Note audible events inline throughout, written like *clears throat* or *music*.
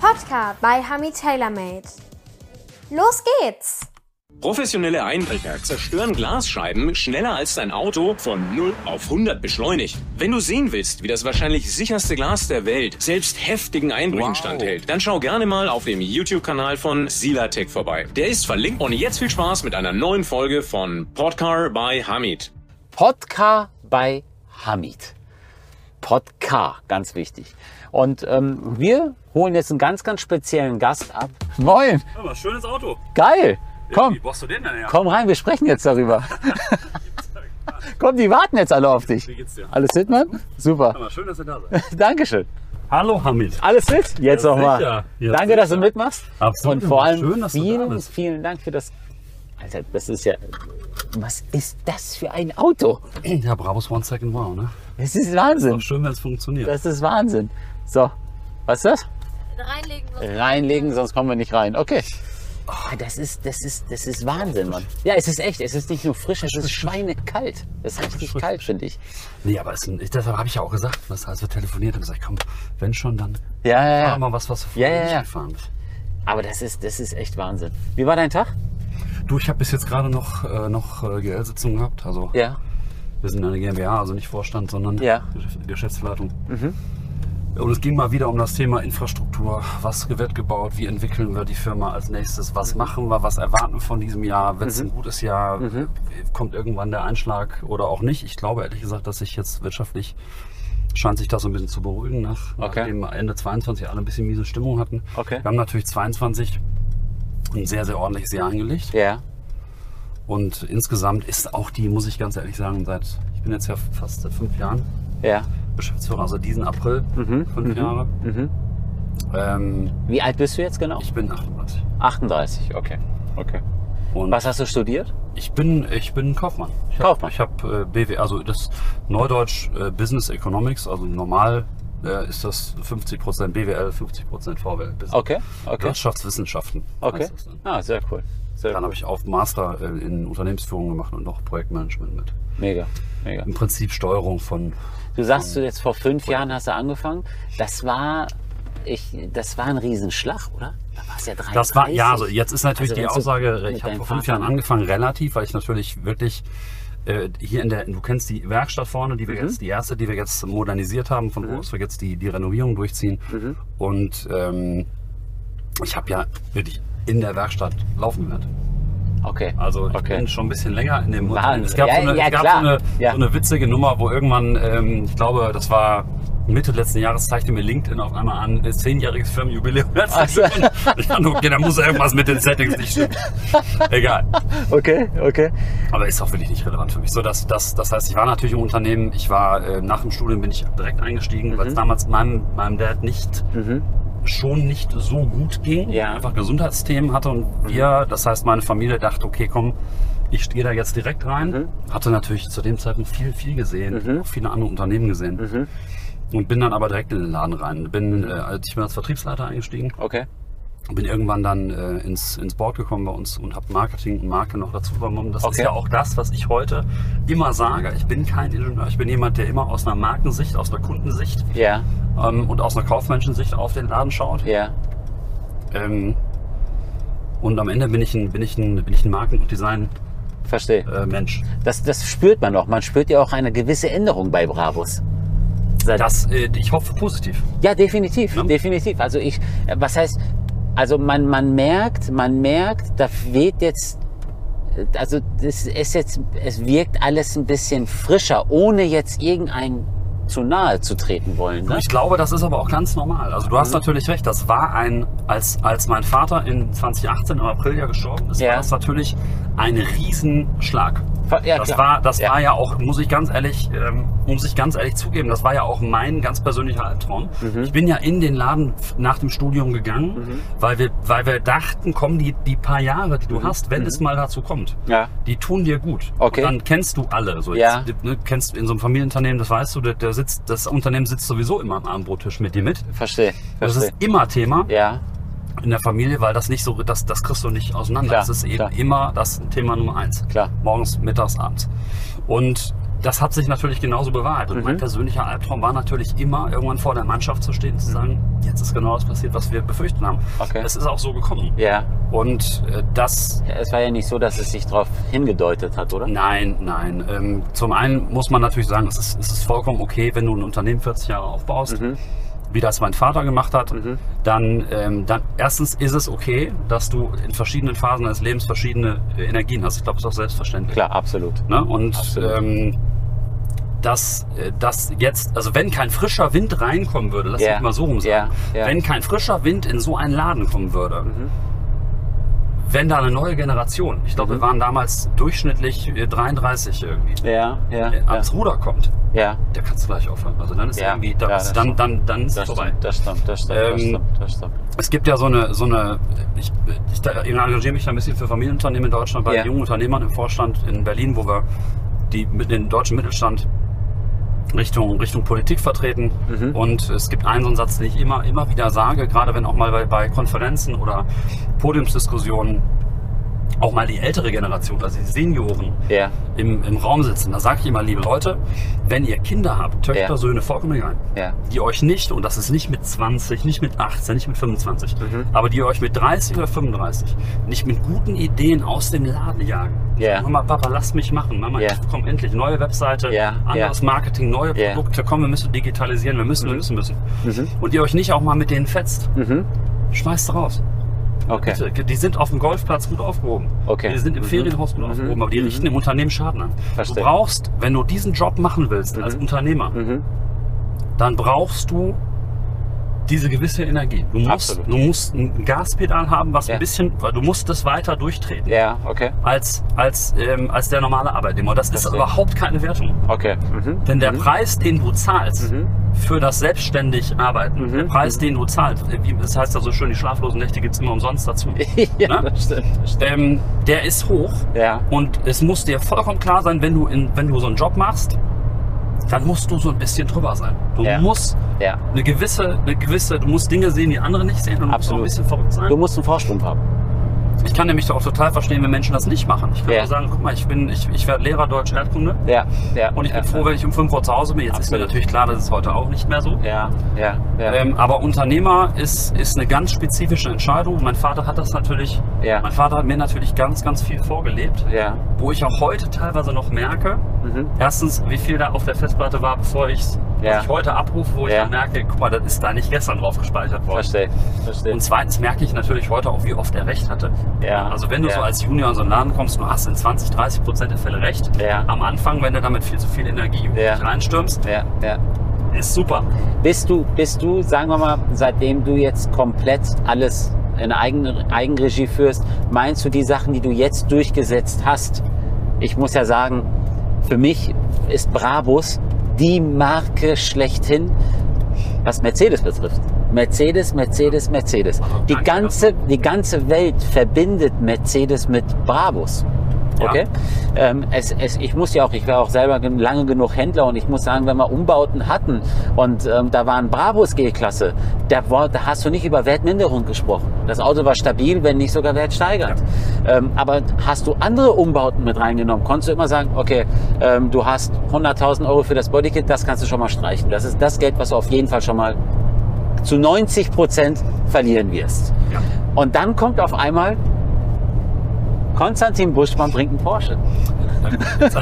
Podcast bei Hami TaylorMade. Los geht's! Professionelle Einbrecher zerstören Glasscheiben schneller als dein Auto von 0 auf 100 beschleunigt. Wenn du sehen willst, wie das wahrscheinlich sicherste Glas der Welt selbst heftigen Einbrüchen Wow. standhält, dann schau gerne mal auf dem YouTube-Kanal von Silatech vorbei. Der ist verlinkt und jetzt viel Spaß mit einer neuen Folge von Podcar by Hamid. Podcar bei Hamid. Podcar, ganz wichtig. Und ähm, wir holen jetzt einen ganz, ganz speziellen Gast ab. Moin, Aber schönes Auto. geil. Komm, Wie brauchst du den denn her? komm rein, wir sprechen jetzt darüber. *laughs* komm, die warten jetzt alle auf dich. Wie geht's dir? Alles fit, Mann? Super. Aber schön, dass ihr da seid. *laughs* Dankeschön. Hallo Hamid. Alles fit? Jetzt Ja, nochmal. Ja, Danke, dass du mitmachst. Absolut. Und vor allem Schön, dass du da vielen, bist. vielen Dank für das. Alter, das ist ja. Was ist das für ein Auto? Ja, Brabus One Second Wow, ne? Das ist Wahnsinn. Auch schön, wenn es funktioniert. Das ist Wahnsinn. So, was ist das? Reinlegen. Reinlegen, sonst kommen wir nicht rein. Okay. Oh, das ist, das ist, das ist Wahnsinn, Mann. Ja, es ist echt. Es ist nicht nur frisch, es ist schweinekalt. Das ist richtig frisch. kalt, finde ich. Nee, aber es ist deshalb habe ich ja auch gesagt, was, als wir telefoniert haben, gesagt, komm, wenn schon, dann Ja, ja, fahr ja. mal was, was du Ja, vorher ja, nicht ja. gefahren bist. Aber das ist, das ist echt Wahnsinn. Wie war dein Tag? Du, ich habe bis jetzt gerade noch, äh, noch äh, GL-Sitzungen gehabt. Also Ja. Wir sind eine GmbH, also nicht Vorstand, sondern Ja. Geschäf- Geschäftsleitung. Und es ging mal wieder um das Thema Infrastruktur. Was wird gebaut? Wie entwickeln wir die Firma als nächstes? Was machen wir? Was erwarten wir von diesem Jahr? Wird es ein gutes Jahr? Kommt irgendwann der Einschlag oder auch nicht? Ich glaube ehrlich gesagt, dass sich jetzt wirtschaftlich scheint sich das so ein bisschen zu beruhigen, nach, Okay. nachdem Ende 22 alle ein bisschen miese Stimmung hatten. Okay. Wir haben natürlich 22 ein sehr, sehr ordentliches Jahr hingelegt. Ja. Und insgesamt ist auch die, muss ich ganz ehrlich sagen, seit, ich bin jetzt ja fast seit fünf Jahren Ja. Geschäftsführer, also diesen April, Mhm, fünf Jahre. Ähm, Wie alt bist du jetzt genau? ich bin 38. 38, okay. Okay. Und Was hast du studiert? ich bin, ich bin Kaufmann. Ich Kaufmann. Hab, ich habe äh, BW, also das Neudeutsch äh, Business Economics, also normal äh, ist das 50% BWL, 50% VWL. Business. Okay, okay. Wirtschaftswissenschaften. Okay. Ah, sehr cool. Sehr Dann habe ich auch Master äh, in Unternehmensführung gemacht und noch Projektmanagement mit. Mega, mega. Im Prinzip Steuerung von Du sagst, du jetzt vor fünf Jahren hast du angefangen. Das war, ich, das war ein Riesenschlag, oder? Da war es ja 33. Das war, ja, also jetzt ist natürlich Also die Aussage, ich habe vor fünf Jahren angefangen, relativ, weil ich natürlich wirklich äh, hier in der, du kennst die Werkstatt vorne, die wir Mhm. jetzt, die erste, die wir jetzt modernisiert haben, von wo aus wir jetzt die, die Renovierung durchziehen. Mhm. Und ähm, ich habe ja wirklich in der Werkstatt laufen gelernt. Okay. Also ich Okay. bin schon ein bisschen länger in dem Wahnsinn. Es gab, Ja, so, eine, ja, es gab so, eine, Ja. so eine witzige Nummer, wo irgendwann, ähm, ich glaube, das war Mitte letzten Jahres, zeigte mir LinkedIn auf einmal an, äh, zehnjähriges Firmenjubiläum. Ach so. *laughs* Ich dachte, okay, da muss irgendwas mit den Settings nicht stimmen. Egal. Okay, okay. Aber ist auch wirklich nicht relevant für mich. So, dass, dass, das heißt, ich war natürlich im Unternehmen, ich war äh, nach dem Studium bin ich direkt eingestiegen, Mhm. weil es damals meinem, meinem Dad nicht schon nicht so gut ging. Ja. Mhm. Einfach Gesundheitsthemen hatte und wir, das heißt meine Familie dachte, okay, komm, ich gehe da jetzt direkt rein. Mhm. Hatte natürlich zu dem Zeitpunkt viel, viel gesehen, auch viele andere Unternehmen gesehen. Mhm. Und bin dann aber direkt in den Laden rein. Bin, äh, als- ich bin als Vertriebsleiter eingestiegen Okay. Bin irgendwann dann äh, ins, ins Board gekommen bei uns und habe Marketing und Marke noch dazu übernommen. Das ist Okay. ja auch das, was ich heute immer sage. Ich bin kein Ingenieur, ich bin jemand, der immer aus einer Markensicht, aus einer Kundensicht Ja, ähm, und aus einer Kaufmenschensicht auf den Laden schaut. ja. Ähm, und am Ende bin ich ein, bin ich ein, bin ich ein Marken- und Design-Mensch. Verstehe. Äh, Mensch. Das, das spürt man doch. Man spürt ja auch eine gewisse Änderung bei Bravos. Das, äh, ich hoffe positiv. Ja, definitiv, Ja. definitiv. Also ich, äh, was heißt, also man, man merkt, man merkt, da weht jetzt, also das ist jetzt, es wirkt alles ein bisschen frischer, ohne jetzt irgendein zu nahe zu treten wollen. Ne? Ich glaube, das ist aber auch ganz normal. Also du hast natürlich recht, das war ein, als, als mein Vater in 2018 im April ja gestorben ist, Ja. war das natürlich ein Riesenschlag. Ja, das war, das Ja. war ja auch, muss ich ganz ehrlich, ähm, muss ich ganz ehrlich zugeben, das war ja auch mein ganz persönlicher Albtraum. Mhm. Ich bin ja in den Laden nach dem Studium gegangen, weil wir, weil wir dachten, komm, die, die paar Jahre, die du hast, wenn es mal dazu kommt, Mhm. Ja. die tun dir gut. Okay. Und dann kennst du alle. So Ja. jetzt, ne, kennst in so einem Familienunternehmen, das weißt du, der, der sitzt, das Unternehmen sitzt sowieso immer am Abendbrottisch mit dir mit. Verstehe, Das verstehe. ist immer Thema Ja, in der Familie, weil das nicht so, das, das kriegst du nicht auseinander. Klar, das ist eben klar. immer das Thema Nummer eins. Klar. Morgens, mittags, abends. Und das hat sich natürlich genauso bewahrheitet. Und mein Mhm. persönlicher Albtraum war natürlich immer, irgendwann vor der Mannschaft zu stehen und zu sagen, jetzt ist genau das passiert, was wir befürchtet haben. Okay. Es ist auch so gekommen. Ja. Und äh, das Es war ja nicht so, dass es sich darauf hingedeutet hat, oder? Nein, nein. Ähm, zum einen muss man natürlich sagen, es ist, es ist vollkommen okay, wenn du ein Unternehmen 40 Jahre aufbaust, Mhm. Wie das mein Vater gemacht hat. Dann, ähm, dann erstens ist es okay, dass du in verschiedenen Phasen deines Lebens verschiedene äh, Energien hast. Ich glaube, das ist auch selbstverständlich. Klar, absolut. Ne? Und Absolut. ähm, dass, äh, dass jetzt, also wenn kein frischer Wind reinkommen würde, lass Ja. mich mal so rum sagen, Ja, ja. wenn kein frischer Wind in so einen Laden kommen würde, Mhm. Wenn da eine neue Generation, ich glaube, wir waren damals durchschnittlich äh, 33 irgendwie, Ja, ja, äh, ja. ans Ruder kommt, ja. der kannst du gleich aufhören. Also dann ist Ja, irgendwie, da, ja, das dann, dann, dann ist es Das vorbei. stimmt, das stimmt, das stimmt, das Ähm, stimmt, das stimmt. Es gibt ja so eine, so eine ich, ich, ich engagiere mich da ein bisschen für Familienunternehmen in Deutschland, bei Ja. jungen Unternehmern im Vorstand in Berlin, wo wir die, mit den deutschen Mittelstand Richtung, Richtung Politik vertreten. Mhm. Und es gibt einen so einen Satz, den ich immer, immer wieder sage, gerade wenn auch mal bei, bei Konferenzen oder Podiumsdiskussionen auch mal die ältere Generation, also die Senioren, Ja, im, im Raum sitzen. Da sage ich immer, liebe Leute, wenn ihr Kinder habt, Töchter, Ja. Söhne, vollkommen egal, ja, die euch nicht, und das ist nicht mit 20, nicht mit 18, nicht mit 25, Mhm. aber die euch mit 30 oder 35 nicht mit guten Ideen aus dem Laden jagen. Ja. Mama, Papa, lass mich machen. Mama, Ja. ich komm endlich. Neue Webseite, Ja, anderes Marketing, neue. Produkte. Komm, wir müssen digitalisieren, wir müssen, wir müssen, müssen. Mhm. Und ihr euch nicht auch mal mit denen fetzt, Mhm. schmeißt raus. Okay. Bitte. Die sind auf dem Golfplatz gut aufgehoben. Okay. Die sind im Mhm. Ferienhaus gut aufgehoben, aber die Mhm. richten im Unternehmen Schaden an. Verstehe. Du brauchst, wenn du diesen Job machen willst als Unternehmer, Mhm. dann brauchst du diese gewisse Energie. Du musst, Absolut. du musst ein Gaspedal haben, was Ja. ein bisschen, weil du musst das weiter durchtreten Ja, okay. als, als, ähm, als der normale Arbeitnehmer. Das ist Verstehe. überhaupt keine Wertung. Okay. Mhm. Denn der Preis, den du zahlst Mhm. für das selbstständig Arbeiten, Mhm. der Preis, den du zahlst, äh, das heißt ja so schön, die schlaflosen Nächte gibt's immer umsonst dazu, *laughs* ja, Ne? das stimmt. Das stimmt. ähm, der ist hoch. Ja, Und es muss dir vollkommen klar sein, wenn du, in, wenn du so einen Job machst, dann musst du so ein bisschen drüber sein. Du Ja. musst ja. eine gewisse, eine gewisse, du musst Dinge sehen, die andere nicht sehen und du musst auch Absolut. ein bisschen verrückt sein. Du musst einen Vorsprung haben. Ich kann nämlich auch total verstehen, wenn Menschen das nicht machen. Ich kann Ja. nur sagen, guck mal, ich bin, ich, ich werde Lehrer Deutsch Erdkunde Ja, ja. und ich bin ja, froh, wenn ich um 5 Uhr zu Hause bin. Jetzt ist mir Absolut. natürlich klar, das ist heute auch nicht mehr so. Ja, ja, ja. Ähm, aber Unternehmer ist, ist eine ganz spezifische Entscheidung. Mein Vater hat das natürlich, Ja. mein Vater hat mir natürlich ganz, ganz viel vorgelebt, ja. wo ich auch heute teilweise noch merke, Mhm. erstens, wie viel da auf der Festplatte war, bevor ich Ja. was ich heute abrufe, wo ich Ja. dann merke, guck mal, das ist da nicht gestern drauf gespeichert worden. Verstehe, verstehe. Und zweitens merke ich natürlich heute auch, wie oft er recht hatte. Ja. Also wenn du so als Junior in so einen Laden kommst, du hast in 20, 30 Prozent der Fälle recht. Am Anfang, wenn du damit viel zu viel Energie reinstürmst, ist super. Bist du, bist du, sagen wir mal, seitdem du jetzt komplett alles in Eigen, Eigenregie führst, meinst du die Sachen, die du jetzt durchgesetzt hast? Ich muss ja sagen, für mich ist Brabus die Marke schlechthin, was Mercedes betrifft. Mercedes, Mercedes, Mercedes. Die ganze, die ganze Welt verbindet Mercedes mit Brabus. Ja. Okay? Ähm, es, es, ich muss ja auch, ich war auch selber lange genug Händler und ich muss sagen, wenn wir Umbauten hatten und ähm, da waren Brabus G-Klasse, da, da hast du nicht über Wertminderung gesprochen. Das Auto war stabil, wenn nicht sogar wertsteigernd. Ähm, aber hast du andere Umbauten mit reingenommen, konntest du immer sagen, okay, ähm, du hast 100.000 Euro für das Bodykit, das kannst du schon mal streichen. Das ist das Geld, was du auf jeden Fall schon mal zu 90 Prozent verlieren wirst. Ja. Und dann kommt auf einmal Konstantin Buschmann bringt einen Porsche. Das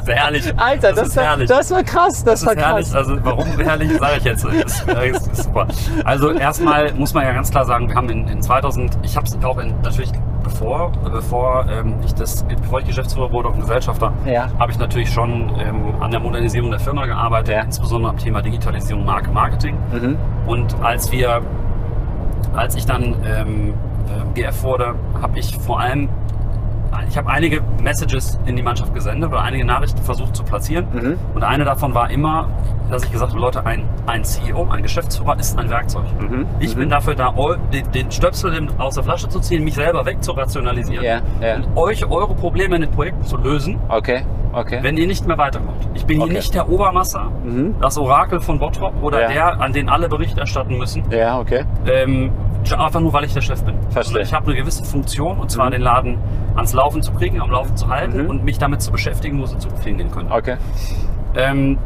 ist herrlich. Alter, das, ist war, herrlich. das war krass, das, Das war herrlich. krass. Also warum herrlich, sage ich jetzt. Das, das ist super. Also erstmal muss man ja ganz klar sagen, wir haben in, in 2000, ich habe es auch in, natürlich bevor, bevor ähm, ich das, bevor ich Geschäftsführer wurde und Gesellschafter, Ja. habe ich natürlich schon ähm, an der Modernisierung der Firma gearbeitet, Ja. insbesondere am Thema Digitalisierung, Marke, Marketing. Mhm. Und als wir, als ich dann ähm, GF wurde, habe ich vor allem, ich habe einige Messages in die Mannschaft gesendet oder einige Nachrichten versucht zu platzieren. Mhm. Und eine davon war immer, dass ich gesagt habe, Leute, ein, ein CEO, ein Geschäftsführer ist ein Werkzeug. Mhm. Ich bin dafür da, den, den Stöpsel aus der Flasche zu ziehen, mich selber wegzurationalisieren Ja, ja. und euch eure Probleme in den Projekten zu lösen, Okay, okay. wenn ihr nicht mehr weiterkommt. Ich bin Okay. hier nicht der Obermasser, Mhm. das Orakel von Bottrop oder Ja. der, an den alle Bericht erstatten müssen. Ja, okay. Ähm, einfach nur, weil ich der Chef bin. Verstehe. Ich habe eine gewisse Funktion und zwar Mhm. den Laden ans Laufen zu kriegen, am Laufen zu halten Mhm. und mich damit zu beschäftigen, wo sie zu gehen können. Okay. Ähm,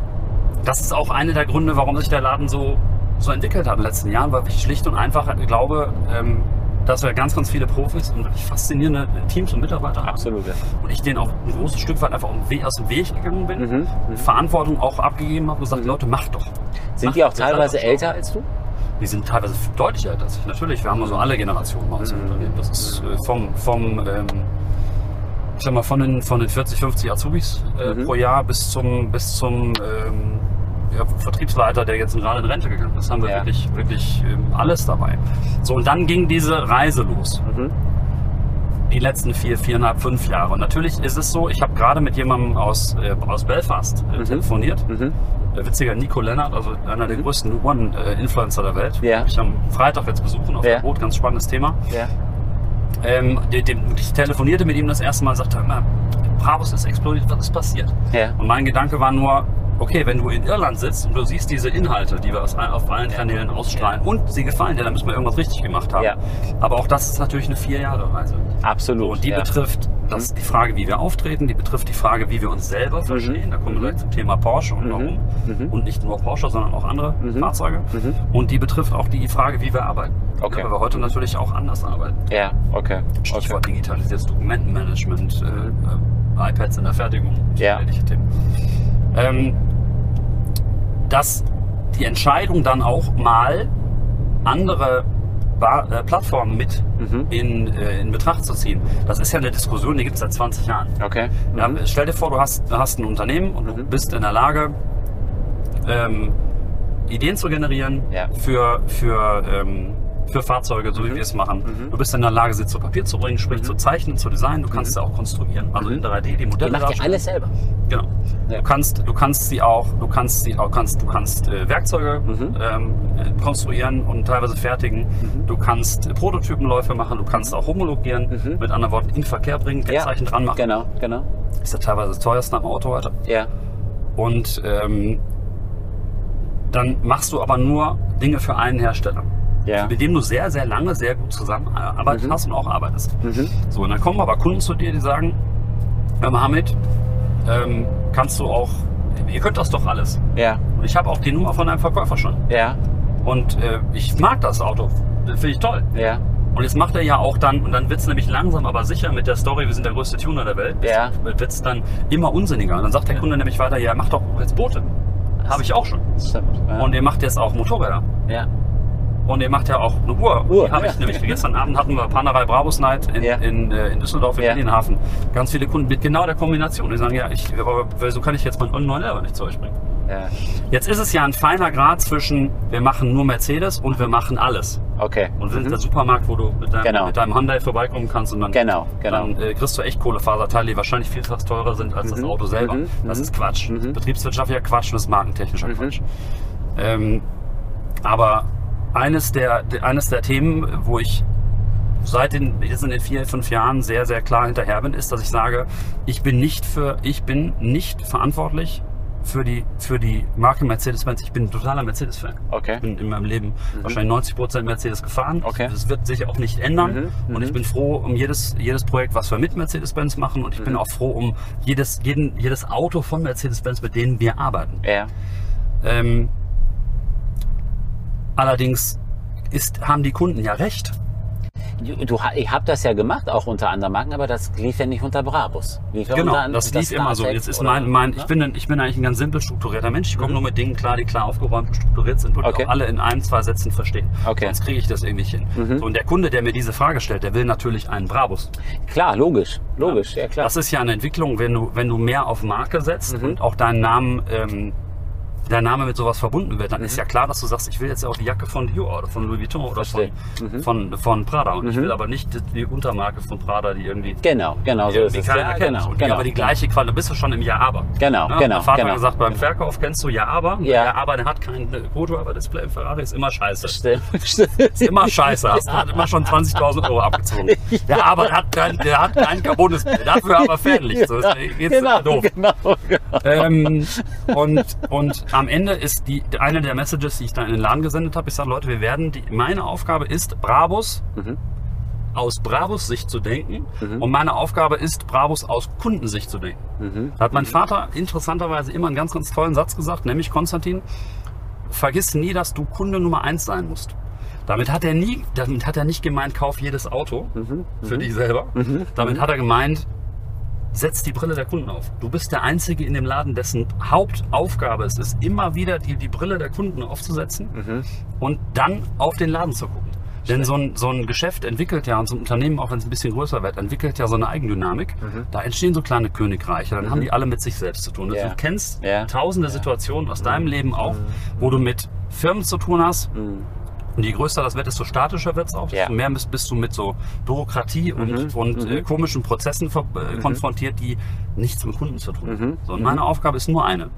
das ist auch einer der Gründe, warum sich der Laden so, so entwickelt hat in den letzten Jahren, weil ich schlicht und einfach glaube, ähm, dass wir ganz, ganz viele Profis und wirklich faszinierende Teams und Mitarbeiter haben. Absolut. Ja. Und ich denen auch ein großes Stück weit einfach aus dem Weg gegangen bin, Mhm, mhm. Verantwortung auch abgegeben habe und gesagt, Leute, macht doch. Sind Macht die auch teilweise älter als du? Die sind teilweise deutlich älter als ich. Natürlich, wir haben also alle Generationen bei uns im Mhm. Unternehmen. Das ist äh, vom, vom ähm, ich sag mal, von den, von den 40, 50 Azubis äh, Mhm. pro Jahr bis zum, bis zum ähm, ja, Vertriebsleiter, der jetzt gerade in Rente gegangen ist. haben wir Ja. wirklich, wirklich ähm, alles dabei. So, und dann ging diese Reise los. Mhm. Die letzten vier, viereinhalb, fünf Jahre. Und natürlich ist es so, ich habe gerade mit jemandem aus, äh, aus Belfast äh, Mhm. telefoniert. Mhm. Der witziger Nico Lennart, also einer der größten One-Influencer der Welt. Ja. Hab Ich am Freitag jetzt besuchen auf Ja. der Boot, ganz spannendes Thema. Ja. Ähm, dem, dem, ich telefonierte mit ihm das erste Mal und sagte, "Hör mal, Brabus ist explodiert, was ist passiert? Ja. Und mein Gedanke war nur, okay, wenn du in Irland sitzt und du siehst diese Inhalte, die wir auf allen Kanälen ausstrahlen und sie gefallen dir, dann müssen wir irgendwas richtig gemacht haben. Ja. Aber auch das ist natürlich eine vier Jahre Reise. Absolut. Und die ja. betrifft das die Frage, wie wir auftreten, die betrifft die Frage, wie wir uns selber verstehen. Da kommen wir gleich zum Thema Porsche und warum. Mhm. Und nicht nur Porsche, sondern auch andere Mhm. Fahrzeuge. Mhm. Und die betrifft auch die Frage, wie wir arbeiten. Okay. Weil wir heute natürlich auch anders arbeiten. Ja, okay. okay. Stichwort digitalisiertes Dokumentenmanagement, äh, äh, iPads in der Fertigung, Ja. ähnliche Themen. Ähm, dass die Entscheidung dann auch mal andere Ba- äh, Plattformen mit Mhm. in, äh, in Betracht zu ziehen. Das ist ja eine Diskussion, die gibt es seit 20 Jahren. Okay. Ja, Mhm. stell dir vor, du hast, du hast ein Unternehmen und du Mhm. bist in der Lage, ähm, Ideen zu generieren Ja. für, für, ähm, für Fahrzeuge, so wie wir es machen. Mhm. Du bist in der Lage, sie zu Papier zu bringen, sprich zu zeichnen, zu designen. Du kannst sie auch konstruieren, also in 3D die Ihr Modelle macht ja alles selber. Genau. Ja. Du kannst, du kannst sie auch, du kannst sie auch, kannst, du kannst äh, Werkzeuge Mhm. ähm, äh, konstruieren und teilweise fertigen. Du kannst Prototypenläufe machen. Du kannst auch homologieren. Mhm. Mit anderen Worten in Verkehr bringen, Kennzeichen dran machen. Genau, genau. Ist ja teilweise das teuerste am Auto heute. Ja. Und ähm, dann machst du aber nur Dinge für einen Hersteller. Ja. Mit dem du sehr, sehr lange, sehr gut zusammenarbeitet Mhm. hast und auch arbeitest. Mhm. So, und dann kommen aber Kunden zu dir, die sagen, Herr Mohammed, ähm, kannst du auch, ihr könnt das doch alles. Ja. Und ich habe auch die Nummer von einem Verkäufer schon. Ja. Und äh, ich mag das Auto. Finde ich toll. Ja. Und jetzt macht er ja auch dann, und dann wird es nämlich langsam aber sicher mit der Story, wir sind der größte Tuner der Welt, Ja. wird es dann immer unsinniger. Und dann sagt der Kunde nämlich weiter, ja, mach doch jetzt Boote. Habe ich auch schon. Stimmt. Ja. Und ihr macht jetzt auch Motorräder. ja. Und ihr macht ja auch eine Uhr. Uhr, die habe ja. ich nämlich. Gestern Abend hatten wir Panerei Brabus Night in, Ja. in, äh, in Düsseldorf, im Ja. Medienhafen. Ganz viele Kunden mit genau der Kombination. Die sagen, ja, ich, aber wieso kann ich jetzt meinen 911 nicht zu euch bringen? ja. Jetzt ist es ja ein feiner Grad zwischen, wir machen nur Mercedes und wir machen alles. Okay. Und wir sind Mhm. der Supermarkt, wo du mit deinem, Genau. mit deinem Hyundai vorbeikommen kannst und dann, Genau, genau. dann äh, kriegst du echt Kohlefaserteile, die wahrscheinlich vielfach teurer sind als das Mhm, Auto selber. mhm, Das mhm, ist Quatsch. mhm. Betriebswirtschaftlicher Quatsch und das ist markentechnischer Mhm. Quatsch. Ähm, aber eines der, eines der Themen, wo ich seit den, jetzt in den vier, fünf Jahren sehr, sehr klar hinterher bin, ist, dass ich sage, ich bin nicht für, ich bin nicht verantwortlich für die, für die Marke Mercedes-Benz. Ich bin ein totaler Mercedes-Fan. Okay. Ich bin in meinem Leben wahrscheinlich 90 Prozent Mercedes gefahren. Mhm. Okay. Das wird sich auch nicht ändern. Mhm, Und ich mhm. bin froh um jedes, jedes Projekt, was wir mit Mercedes-Benz machen. Und ich bin Mhm. auch froh um jedes, jeden, jedes Auto von Mercedes-Benz, mit denen wir arbeiten. Ja. Ähm, allerdings ist, haben die Kunden ja recht. Du, ich habe das ja gemacht, auch unter anderen Marken, aber das lief ja nicht unter Brabus. Lief ja Genau, unter, das lief immer so. Jetzt ist mein, mein, ich ne? bin, ein- ich bin eigentlich ein ganz simpel strukturierter Mensch. Ich komme Mhm. nur mit Dingen klar, die klar aufgeräumt und strukturiert sind und Okay. auch alle in ein, zwei Sätzen verstehen. Okay. Sonst kriege ich das irgendwie nicht hin. Mhm. So, und der Kunde, der mir diese Frage stellt, der will natürlich einen Brabus. Klar, logisch. Logisch, ja, klar. Das ist ja eine Entwicklung, wenn du, wenn du mehr auf Marke setzt Mhm. und auch deinen Namen, ähm, dein Name mit sowas verbunden wird, dann ist ja klar, dass du sagst, ich will jetzt ja auch die Jacke von Dior oder von Louis Vuitton oder von. Mhm. von, von Prada. Und ich Mhm. will aber nicht die- Untermarke von Prada, die irgendwie genau, genau so ist es. keiner Ja, kennt. genau, genau. aber die gleiche Qualität, bist du schon im Ja, aber. Genau, Ja, genau, Mein Vater genau. hat gesagt, beim Verkauf kennst du Ja, aber. Ja. Ja, aber der hat kein Foto-Aber-Display im Ferrari, ist immer scheiße. Stimmt, stimmt. *laughs* Ist immer scheiße. Hast hat immer schon 20.000 Euro abgezogen. *laughs* Der aber der hat kein, der hat kein Carbon-Display. Dafür aber *laughs* Fernlicht. So, ist- geht's genau, doof. genau, genau. Ähm, und, und am Ende ist die eine der Messages, die ich da in den Laden gesendet habe, ich sage, Leute, wir werden, die, meine Aufgabe ist, Brabus Mhm. aus Brabus Sicht zu denken und meine Aufgabe ist, Brabus aus Kundensicht zu denken. Mhm. Da hat mein Vater interessanterweise immer einen ganz, ganz tollen Satz gesagt, nämlich Konstantin, vergiss nie, dass du Kunde Nummer eins sein musst. Damit hat er nie, damit hat er nicht gemeint, kauf jedes Auto für dich selber. Damit hat er gemeint, setz die Brille der Kunden auf. Du bist der Einzige in dem Laden, dessen Hauptaufgabe es ist, immer wieder die, die Brille der Kunden aufzusetzen und dann auf den Laden zu gucken. Denn so ein, so ein Geschäft entwickelt ja, und so ein Unternehmen, auch wenn es ein bisschen größer wird, entwickelt ja so eine Eigendynamik. Da entstehen so kleine Königreiche, dann haben die alle mit sich selbst zu tun. Ja. Du kennst Ja. tausende Situationen aus deinem Leben auch, wo du mit Firmen zu tun hast, und je größer das wird, desto statischer wird es auch. Desto mehr bist, bist du mit so Bürokratie und, und Äh, komischen Prozessen äh, konfrontiert, die nichts mit Kunden zu tun haben. So, und meine Aufgabe ist nur eine.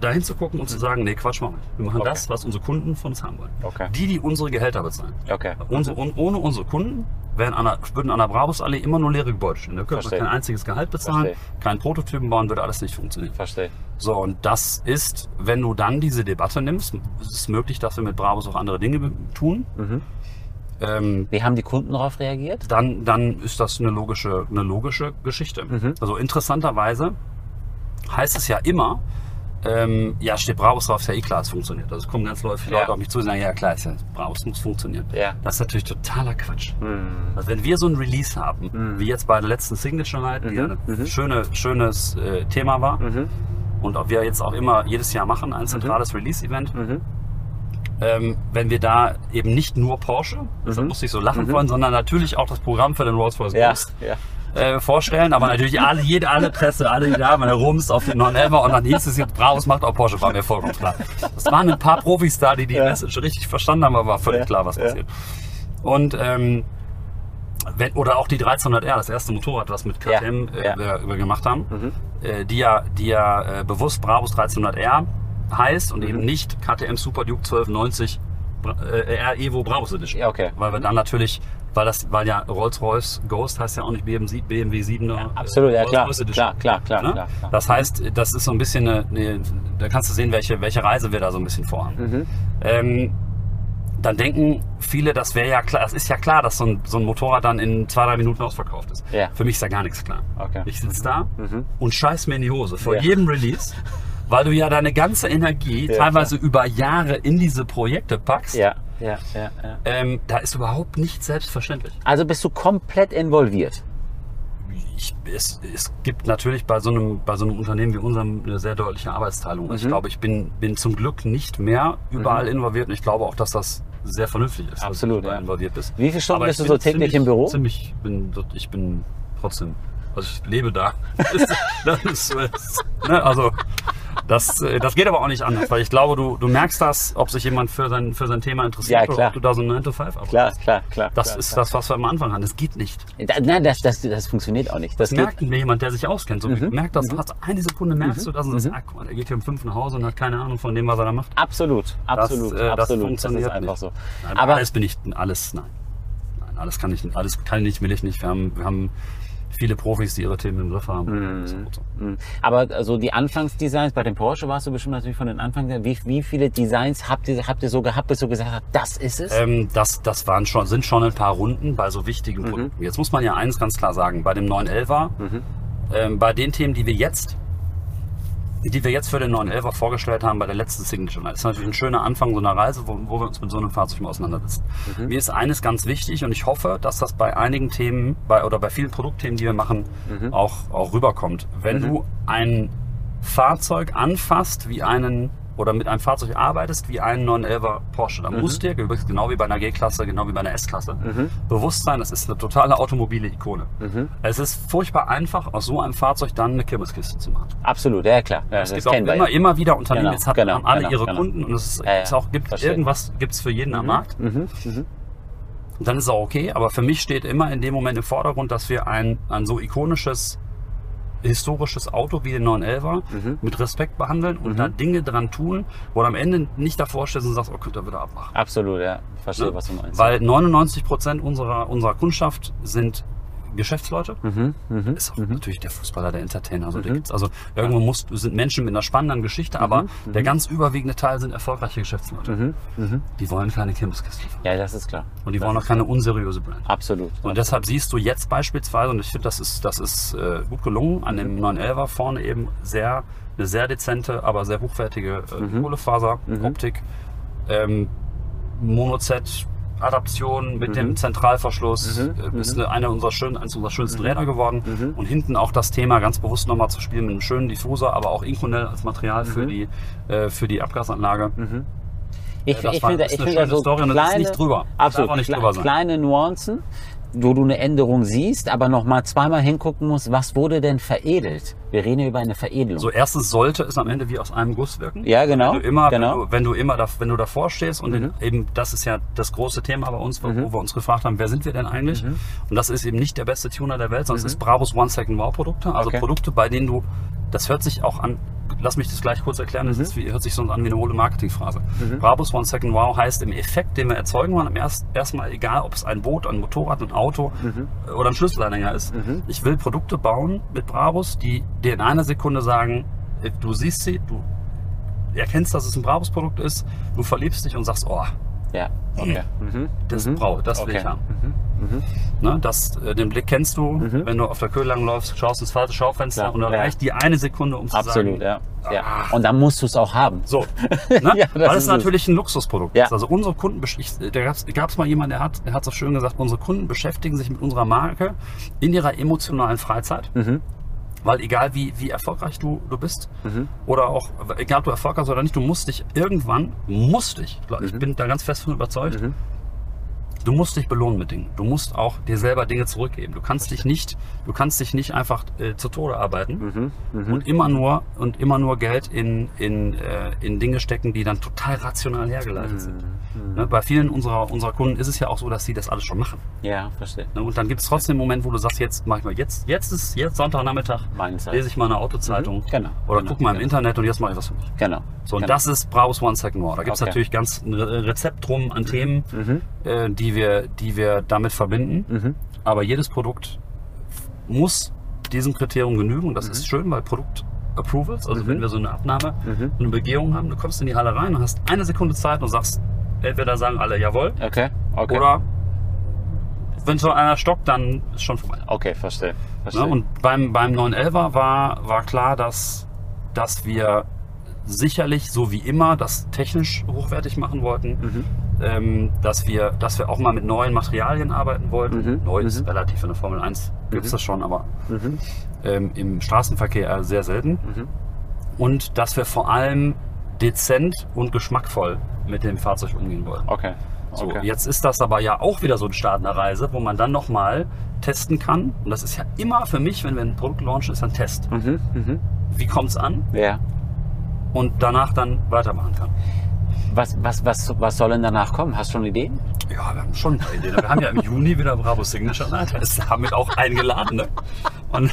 Dahin zu gucken und zu sagen, nee, Quatsch mal. Wir machen Okay. das, was unsere Kunden von uns haben wollen. Okay. Die, die unsere Gehälter bezahlen. Okay. Unsere, und ohne unsere Kunden wären an der, würden an der Brabusallee immer nur leere Gebäude stehen. Da könnte man kein einziges Gehalt bezahlen, Verstehe. keinen Prototypen bauen, würde alles nicht funktionieren. Verstehe. So, und das ist, wenn du dann diese Debatte nimmst, ist es möglich, dass wir mit Brabus auch andere Dinge tun. Ähm, Wie haben die Kunden darauf reagiert? dann, dann ist das eine logische, eine logische Geschichte. Also interessanterweise heißt es ja immer, ähm, ja, steht Brabus drauf, ist ja eh klar, es funktioniert. Also es kommen ganz viele Ja. Leute auf mich zu und sagen, ja klar, ist ja, Brabus muss funktionieren. Ja. Das ist natürlich totaler Quatsch. Mhm. Also wenn wir so ein Release haben, wie jetzt bei der letzten Signature Night, die ja ein schöne, schönes äh, Thema war und auch wir jetzt auch immer jedes Jahr machen, ein zentrales Release-Event, ähm, wenn wir da eben nicht nur Porsche, deshalb musste ich so lachen wollen, sondern natürlich auch das Programm für den Rolls-Royce Ja. Ghost ja. Äh, vorstellen, aber natürlich alle, jede, alle Presse, alle, die da waren, Rums auf den 911 und dann hieß es jetzt, Bravos macht auch Porsche, war mir vollkommen klar. Es waren ein paar Profis da, die die Message richtig verstanden haben, aber war völlig Ja, klar, was ja. passiert. Und, ähm, wenn, oder auch die 1300R, das erste Motorrad, was mit KTM Ja, äh, ja. wir gemacht haben, äh, die ja, die ja äh, bewusst Bravos 1300R heißt und eben nicht KTM Super Duke 1290 Bra- äh, R Evo Bravos Edition. Ja, okay. Weil wir dann natürlich, weil das, weil ja Rolls-Royce Ghost heißt ja auch nicht BMW, BMW 7er. Absolut, ja klar. Klar, klar, klar, Ne? klar, klar. Das heißt, das ist so ein bisschen eine, eine, da kannst du sehen, welche, welche Reise wir da so ein bisschen vorhaben. Mhm. Ähm, dann denken viele, das wäre ja klar, es ist ja klar, dass so ein, so ein Motorrad dann in zwei, drei Minuten ausverkauft ist. Ja. Für mich ist da gar nichts klar. Okay. Ich sitze da und scheiß mir in die Hose vor Ja. jedem Release, weil du ja deine ganze Energie Ja, teilweise über Jahre in diese Projekte packst. Ja, ja, ja, ja. Ähm, da ist überhaupt nichts selbstverständlich. Also bist du komplett involviert. Ich, es, es gibt natürlich bei so, einem, bei so einem Unternehmen wie unserem eine sehr deutliche Arbeitsteilung. Mhm. Ich glaube, ich bin, bin zum Glück nicht mehr überall involviert und ich glaube auch, dass das sehr vernünftig ist, Absolut, dass du ja. involviert bist. Wie viele Stunden Aber bist du so täglich ziemlich, im Büro? Ziemlich, bin, ich bin trotzdem, also ich lebe da. *laughs* das ist, das ist, ne, also das, äh, das geht aber auch nicht anders, weil ich glaube, du, du merkst das, ob sich jemand für sein, für sein Thema interessiert Ja, oder klar. ob du da so ein 9 to 5 arbeitest. Klar, klar, klar. Das klar, ist klar. das, was wir am Anfang hatten. Das geht nicht. Da, nein, das, das, das funktioniert auch nicht. Das Das merkt mir jemand, der sich auskennt. So, merkt das, hast eine Sekunde merkst du das und sagst, ah, guck mal, der geht hier um fünf nach Hause und hat keine Ahnung von dem, was er da macht. absolut, absolut, das, äh, das absolut. funktioniert das ist einfach nicht. so. Aber alles bin ich, alles, nein. Nein, alles kann ich nicht, alles kann ich will ich nicht. Wir haben, wir haben viele Profis, die ihre Themen im Griff haben. So. Mhm. Aber also die Anfangsdesigns, bei dem Porsche warst du bestimmt natürlich von den Anfang, wie, wie viele Designs habt ihr, habt ihr so gehabt, bis du gesagt hast, das ist es? Ähm, das, das waren schon, sind schon ein paar Runden bei so wichtigen Mhm. Produkten. Jetzt muss man ja eins ganz klar sagen, bei dem 911er, ähm, bei den Themen, die wir jetzt die wir jetzt für den 911er vorgestellt haben bei der letzten Signature. Das ist natürlich ein schöner Anfang so einer Reise, wo, wo wir uns mit so einem Fahrzeug mal auseinandersetzen. Mhm. Mir ist eines ganz wichtig und ich hoffe, dass das bei einigen Themen bei, oder bei vielen Produktthemen, die wir machen, Mhm. auch, auch rüberkommt. Wenn du ein Fahrzeug anfasst wie einen oder mit einem Fahrzeug arbeitest wie einen 911er Porsche, dann muss dir, übrigens genau wie bei einer G-Klasse, genau wie bei einer S-Klasse, bewusst sein, das ist eine totale automobile Ikone. Es ist furchtbar einfach, aus so einem Fahrzeug dann eine Kirmeskiste zu machen. Absolut, ja klar. Ja, Es gibt auch immer, ja. immer wieder Unternehmen, Genau, jetzt hat, genau, haben alle genau, ihre genau. Kunden und es ist, Ja, es auch, gibt verstehe. irgendwas gibt's für jeden am Markt. Mhm, Und dann ist es auch okay, aber für mich steht immer in dem Moment im Vordergrund, dass wir ein, ein so ikonisches historisches Auto wie den 911er Mhm. mit Respekt behandeln und da Dinge dran tun, wo du am Ende nicht davor stehst und sagst, oh, könnt ihr wieder abmachen. Absolut, ja. Verstehe, Ne? was du meinst. Weil 99 Prozent unserer, unserer Kundschaft sind Geschäftsleute. Mhm, Ist auch natürlich der Fußballer, der Entertainer. Also, gibt's, also irgendwo musst, sind Menschen mit einer spannenden Geschichte, aber Mhm, der ganz überwiegende Teil sind erfolgreiche Geschäftsleute. Die wollen keine Kirmeskisten fahren. Ja, das ist klar. Und die Das wollen auch keine unseriöse Brand. Absolut. Und deshalb siehst du jetzt beispielsweise, und ich finde, das ist, das ist äh, gut gelungen, an dem 911er vorne eben sehr, eine sehr dezente, aber sehr hochwertige äh, Kohlefaseroptik, ähm, Mono-Z, Adaption mit dem Zentralverschluss, äh, ist eine, eine unserer schön, eines unserer schönsten Räder geworden. Und hinten auch das Thema ganz bewusst nochmal zu spielen mit einem schönen Diffuser, aber auch Inconel als Material für, die, äh, für die Abgasanlage. Ich, das ich war- finde, ist ich eine finde schöne so Story und das ist kleine, nicht drüber. Absolut, nicht drüber sein. kleine Nuancen, wo du eine Änderung siehst, aber noch mal zweimal hingucken musst, was wurde denn veredelt? Wir reden hier über eine Veredelung. So erstens sollte es am Ende wie aus einem Guss wirken. Ja, genau, Wenn du immer, genau. Mhm. wenn, du, wenn du immer, da, wenn du davor stehst und den, eben, das ist ja das große Thema bei uns, wo, wo wir uns gefragt haben, wer sind wir denn eigentlich? Mhm. Und das ist eben nicht der beste Tuner der Welt, sondern es ist Brabus One Second Wow Produkte, also Okay. Produkte, bei denen du, das hört sich auch an, lass mich das gleich kurz erklären, Mhm. das ist wie, hört sich sonst an wie eine hohle Marketingphrase. Brabus One Second Wow heißt im Effekt, den wir erzeugen wollen, am erst, erstmal egal, ob es ein Boot, ein Motorrad, ein Auto Mhm. äh, oder ein Schlüsselanhänger ist. Ich will Produkte bauen mit Brabus, die dir in einer Sekunde sagen, äh, du siehst sie, du erkennst, dass es ein Brabus-Produkt ist, du verliebst dich und sagst, oh, ja, okay. Mhm. das brauche, das will Okay. ich haben. Ne, das, äh, den Blick kennst du, wenn du auf der Köhe langläufst, schaust ins zweite Schaufenster Klar, und dann ja. reicht die eine Sekunde, um zu Absolut, sagen, ja. ja. Und dann musst du es auch haben. so, *laughs* ne? Ja, das weil es ist es. natürlich ein Luxusprodukt ist. Also unsere Kunden, ich, da gab es mal jemanden, der hat, der hat so schön gesagt, unsere Kunden beschäftigen sich mit unserer Marke in ihrer emotionalen Freizeit. Mhm. Weil egal wie, wie erfolgreich du, du bist Mhm. oder auch, egal ob du erfolgreich bist oder nicht, du musst dich irgendwann, musst dich, glaub- Mhm. ich bin da ganz fest von überzeugt, Du musst dich belohnen mit Dingen. Du musst auch dir selber Dinge zurückgeben. Du kannst dich nicht, du kannst dich nicht einfach äh, zu Tode arbeiten Mhm, und immer nur und immer nur Geld in, in, äh, in Dinge stecken, die dann total rational hergeleitet sind. Mhm, Ne? Bei vielen unserer, unserer Kunden ist es ja auch so, dass sie das alles schon machen. Ja, verstehe. Ne? Und dann gibt es trotzdem einen Moment, wo du sagst, jetzt mach ich mal, jetzt, jetzt ist jetzt Sonntagnachmittag, lese ich mal eine Autozeitung Mhm, genau, oder genau, guck mal im genau. Internet und jetzt mache ich was für mich. Genau. So, und genau. das ist Browse One Second War. Da gibt es Okay. natürlich ganz ein Re- Rezept drum an Themen, Mhm. äh, die, wir, die wir damit verbinden. Aber jedes Produkt muss diesem Kriterium genügen. Und das Mhm. ist schön, weil Produkt Approvals, also wenn wir so eine Abnahme, so eine Begehung haben, du kommst in die Halle rein und hast eine Sekunde Zeit und sagst, entweder sagen alle jawohl Okay, okay. oder wenn so einer stockt, dann ist schon vorbei. Okay, verstehe. verstehe. Ne? Und beim, beim 911er war, war klar, dass, dass wir sicherlich, so wie immer, das technisch hochwertig machen wollten. Mhm. Ähm, dass, wir, dass wir auch mal mit neuen Materialien arbeiten wollten. Mhm. Neu ist relativ in der Formel 1 gibt es das schon, aber Mhm. ähm, im Straßenverkehr sehr selten. Mhm. Und dass wir vor allem dezent und geschmackvoll mit dem Fahrzeug umgehen wollten. Okay. So, okay. jetzt ist das aber ja auch wieder so ein Start einer Reise, wo man dann nochmal testen kann. Und das ist ja immer für mich, wenn wir ein Produkt launchen, ist ein Test. Mhm. Mhm. Wie kommt es an? Ja. Und danach dann weitermachen kann. Was, was, was, was soll denn danach kommen? Hast du schon Ideen? Ja, wir haben schon ein paar Ideen. Wir haben ja im Juni wieder Bravo Signature Night. Da ist damit auch eingeladen. Ne? Und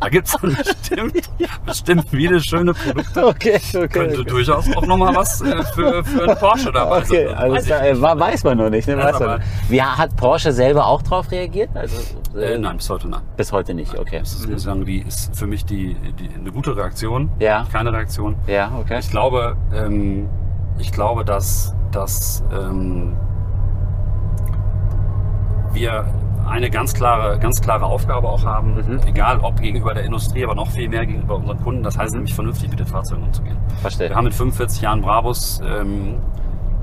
da gibt es bestimmt, bestimmt viele schöne Produkte. Okay, okay. Könnte durchaus auch nochmal was äh, für, für einen Porsche dabei Okay, sein. alles Weiß klar, äh, weiß man noch nicht. Ne? Weiß man. Wie hat Porsche selber auch drauf reagiert? Also, ich. äh, Äh, nein, bis heute nein. Bis heute nicht, okay. Das ist, muss ich sagen, die ist für mich die, die, eine gute Reaktion. Ja. Keine Reaktion. Ja, okay. Ich glaube, ähm, ich glaube, dass, dass ähm, wir eine ganz klare, ganz klare Aufgabe auch haben, Mhm. egal ob gegenüber der Industrie, aber noch viel mehr gegenüber unseren Kunden. Das heißt nämlich vernünftig mit den Fahrzeugen umzugehen. Verstehe. Wir haben mit 45 Jahren Brabus ähm,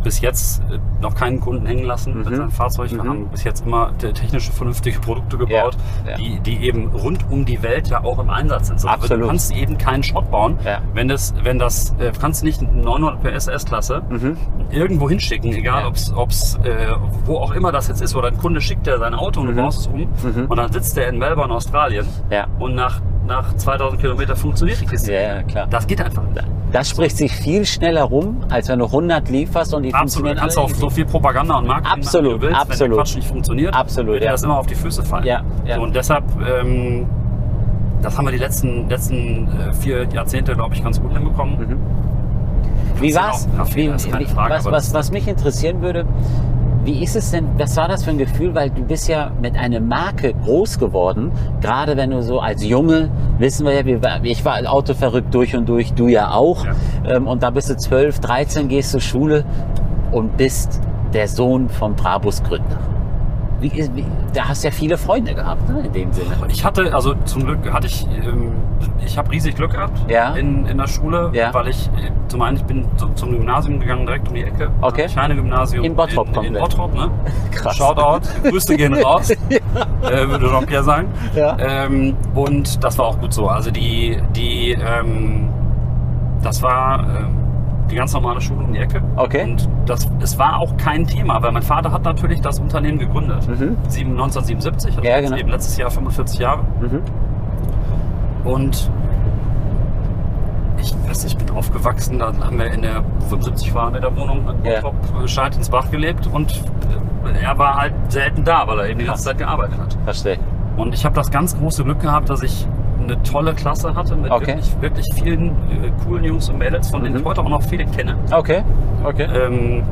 bis jetzt äh, noch keinen Kunden hängen lassen mit Mhm. seinem Fahrzeug. Wir Mhm. haben bis jetzt immer te- technische, vernünftige Produkte gebaut, Ja, ja. Die, die eben rund um die Welt ja auch im Einsatz sind. So, Absolut. Du kannst eben keinen Schrott bauen, Ja. wenn das, wenn das, äh, du kannst nicht eine 900 PS S-Klasse Mhm. irgendwo hinschicken, egal Ja. ob's, ob's, äh, wo auch immer das jetzt ist, oder ein Kunde schickt dir sein Auto und du Mhm. baust es um Mhm. und dann sitzt der in Melbourne, Australien Ja. und nach, nach 2000 Kilometer funktioniert die Kiste. Ja, ja, klar. Das geht einfach. Das spricht sich viel schneller rum, als wenn du 100 lieferst und die Absolut. Du kannst alle auch so viel Propaganda und Marketing Absolut, machen, wie du willst. Wenn absolut. der Quatsch nicht funktioniert, Absolut, wird dir ja. das immer auf die Füße fallen. Ja, ja. So, und deshalb, ähm, das haben wir die letzten, letzten äh, vier Jahrzehnte, glaube ich, ganz gut hinbekommen. Mhm. Wie war's? Genau, Wie, das ist keine wie, Frage, was, was, was mich interessieren würde, Wie ist es denn, was war das für ein Gefühl, weil du bist ja mit einer Marke groß geworden, gerade wenn du so als Junge, wissen wir ja, ich war Auto verrückt durch und durch, du ja auch, ähm, und da bist du 12, 13, gehst zur Schule und bist der Sohn vom Brabus Gründer. Wie, wie, da hast du ja viele Freunde gehabt, ne, in dem Sinne. Ich hatte, also zum Glück hatte ich, ähm, ich habe riesig Glück gehabt Ja. in, in der Schule, Ja. weil ich äh, zum einen, ich bin zu, zum Gymnasium gegangen, direkt um die Ecke. Okay. Kleine Gymnasium. In Bottrop In, in. Bottrop, ne? *laughs* Krass. Shoutout, Grüße gehen *laughs* raus, äh, würde Jean-Pierre sagen. Ja. Ähm, und das war auch gut so. Also die, die, ähm, das war ähm, die ganz normale Schule um die Ecke. Okay. Und das, es war auch kein Thema, weil mein Vater hat natürlich das Unternehmen gegründet. Mhm. Sieben- 1977, also Ja, genau. eben letztes Jahr 45 Jahre. Mhm. Und ich weiß ich bin aufgewachsen, dann haben wir in der 75 waren in der Wohnung in. Bottrop Scheid ins Bach gelebt und äh, er war halt selten da, weil er eben die ganze Zeit gearbeitet hat. Verstehe. Und ich habe das ganz große Glück gehabt, dass ich eine tolle Klasse hatte mit Okay. wirklich, wirklich vielen äh, coolen Jungs und Mädels, von denen Mhm. ich heute auch noch viele kenne. Okay. Okay. Ähm,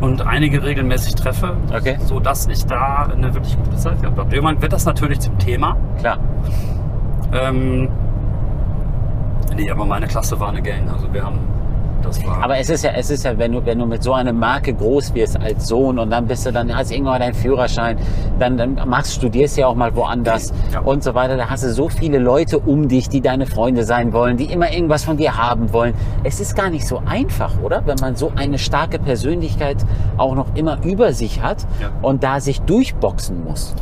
und einige regelmäßig treffe, Okay. so dass ich da eine wirklich gute Zeit gehabt habe. Irgendwann wird das natürlich zum Thema. Klar. Ähm, nee, aber meine Klasse war eine Gang. Also wir haben, das war. Aber es ist ja, es ist ja, wenn du, wenn du mit so einer Marke groß wirst als Sohn und dann bist du, dann hast du irgendwann deinen Führerschein, dann, dann machst, studierst ja auch mal woanders Ja. und so weiter. Da hast du so viele Leute um dich, die deine Freunde sein wollen, die immer irgendwas von dir haben wollen. Es ist gar nicht so einfach, oder? Wenn man so eine starke Persönlichkeit auch noch immer über sich hat Ja. und da sich durchboxen muss.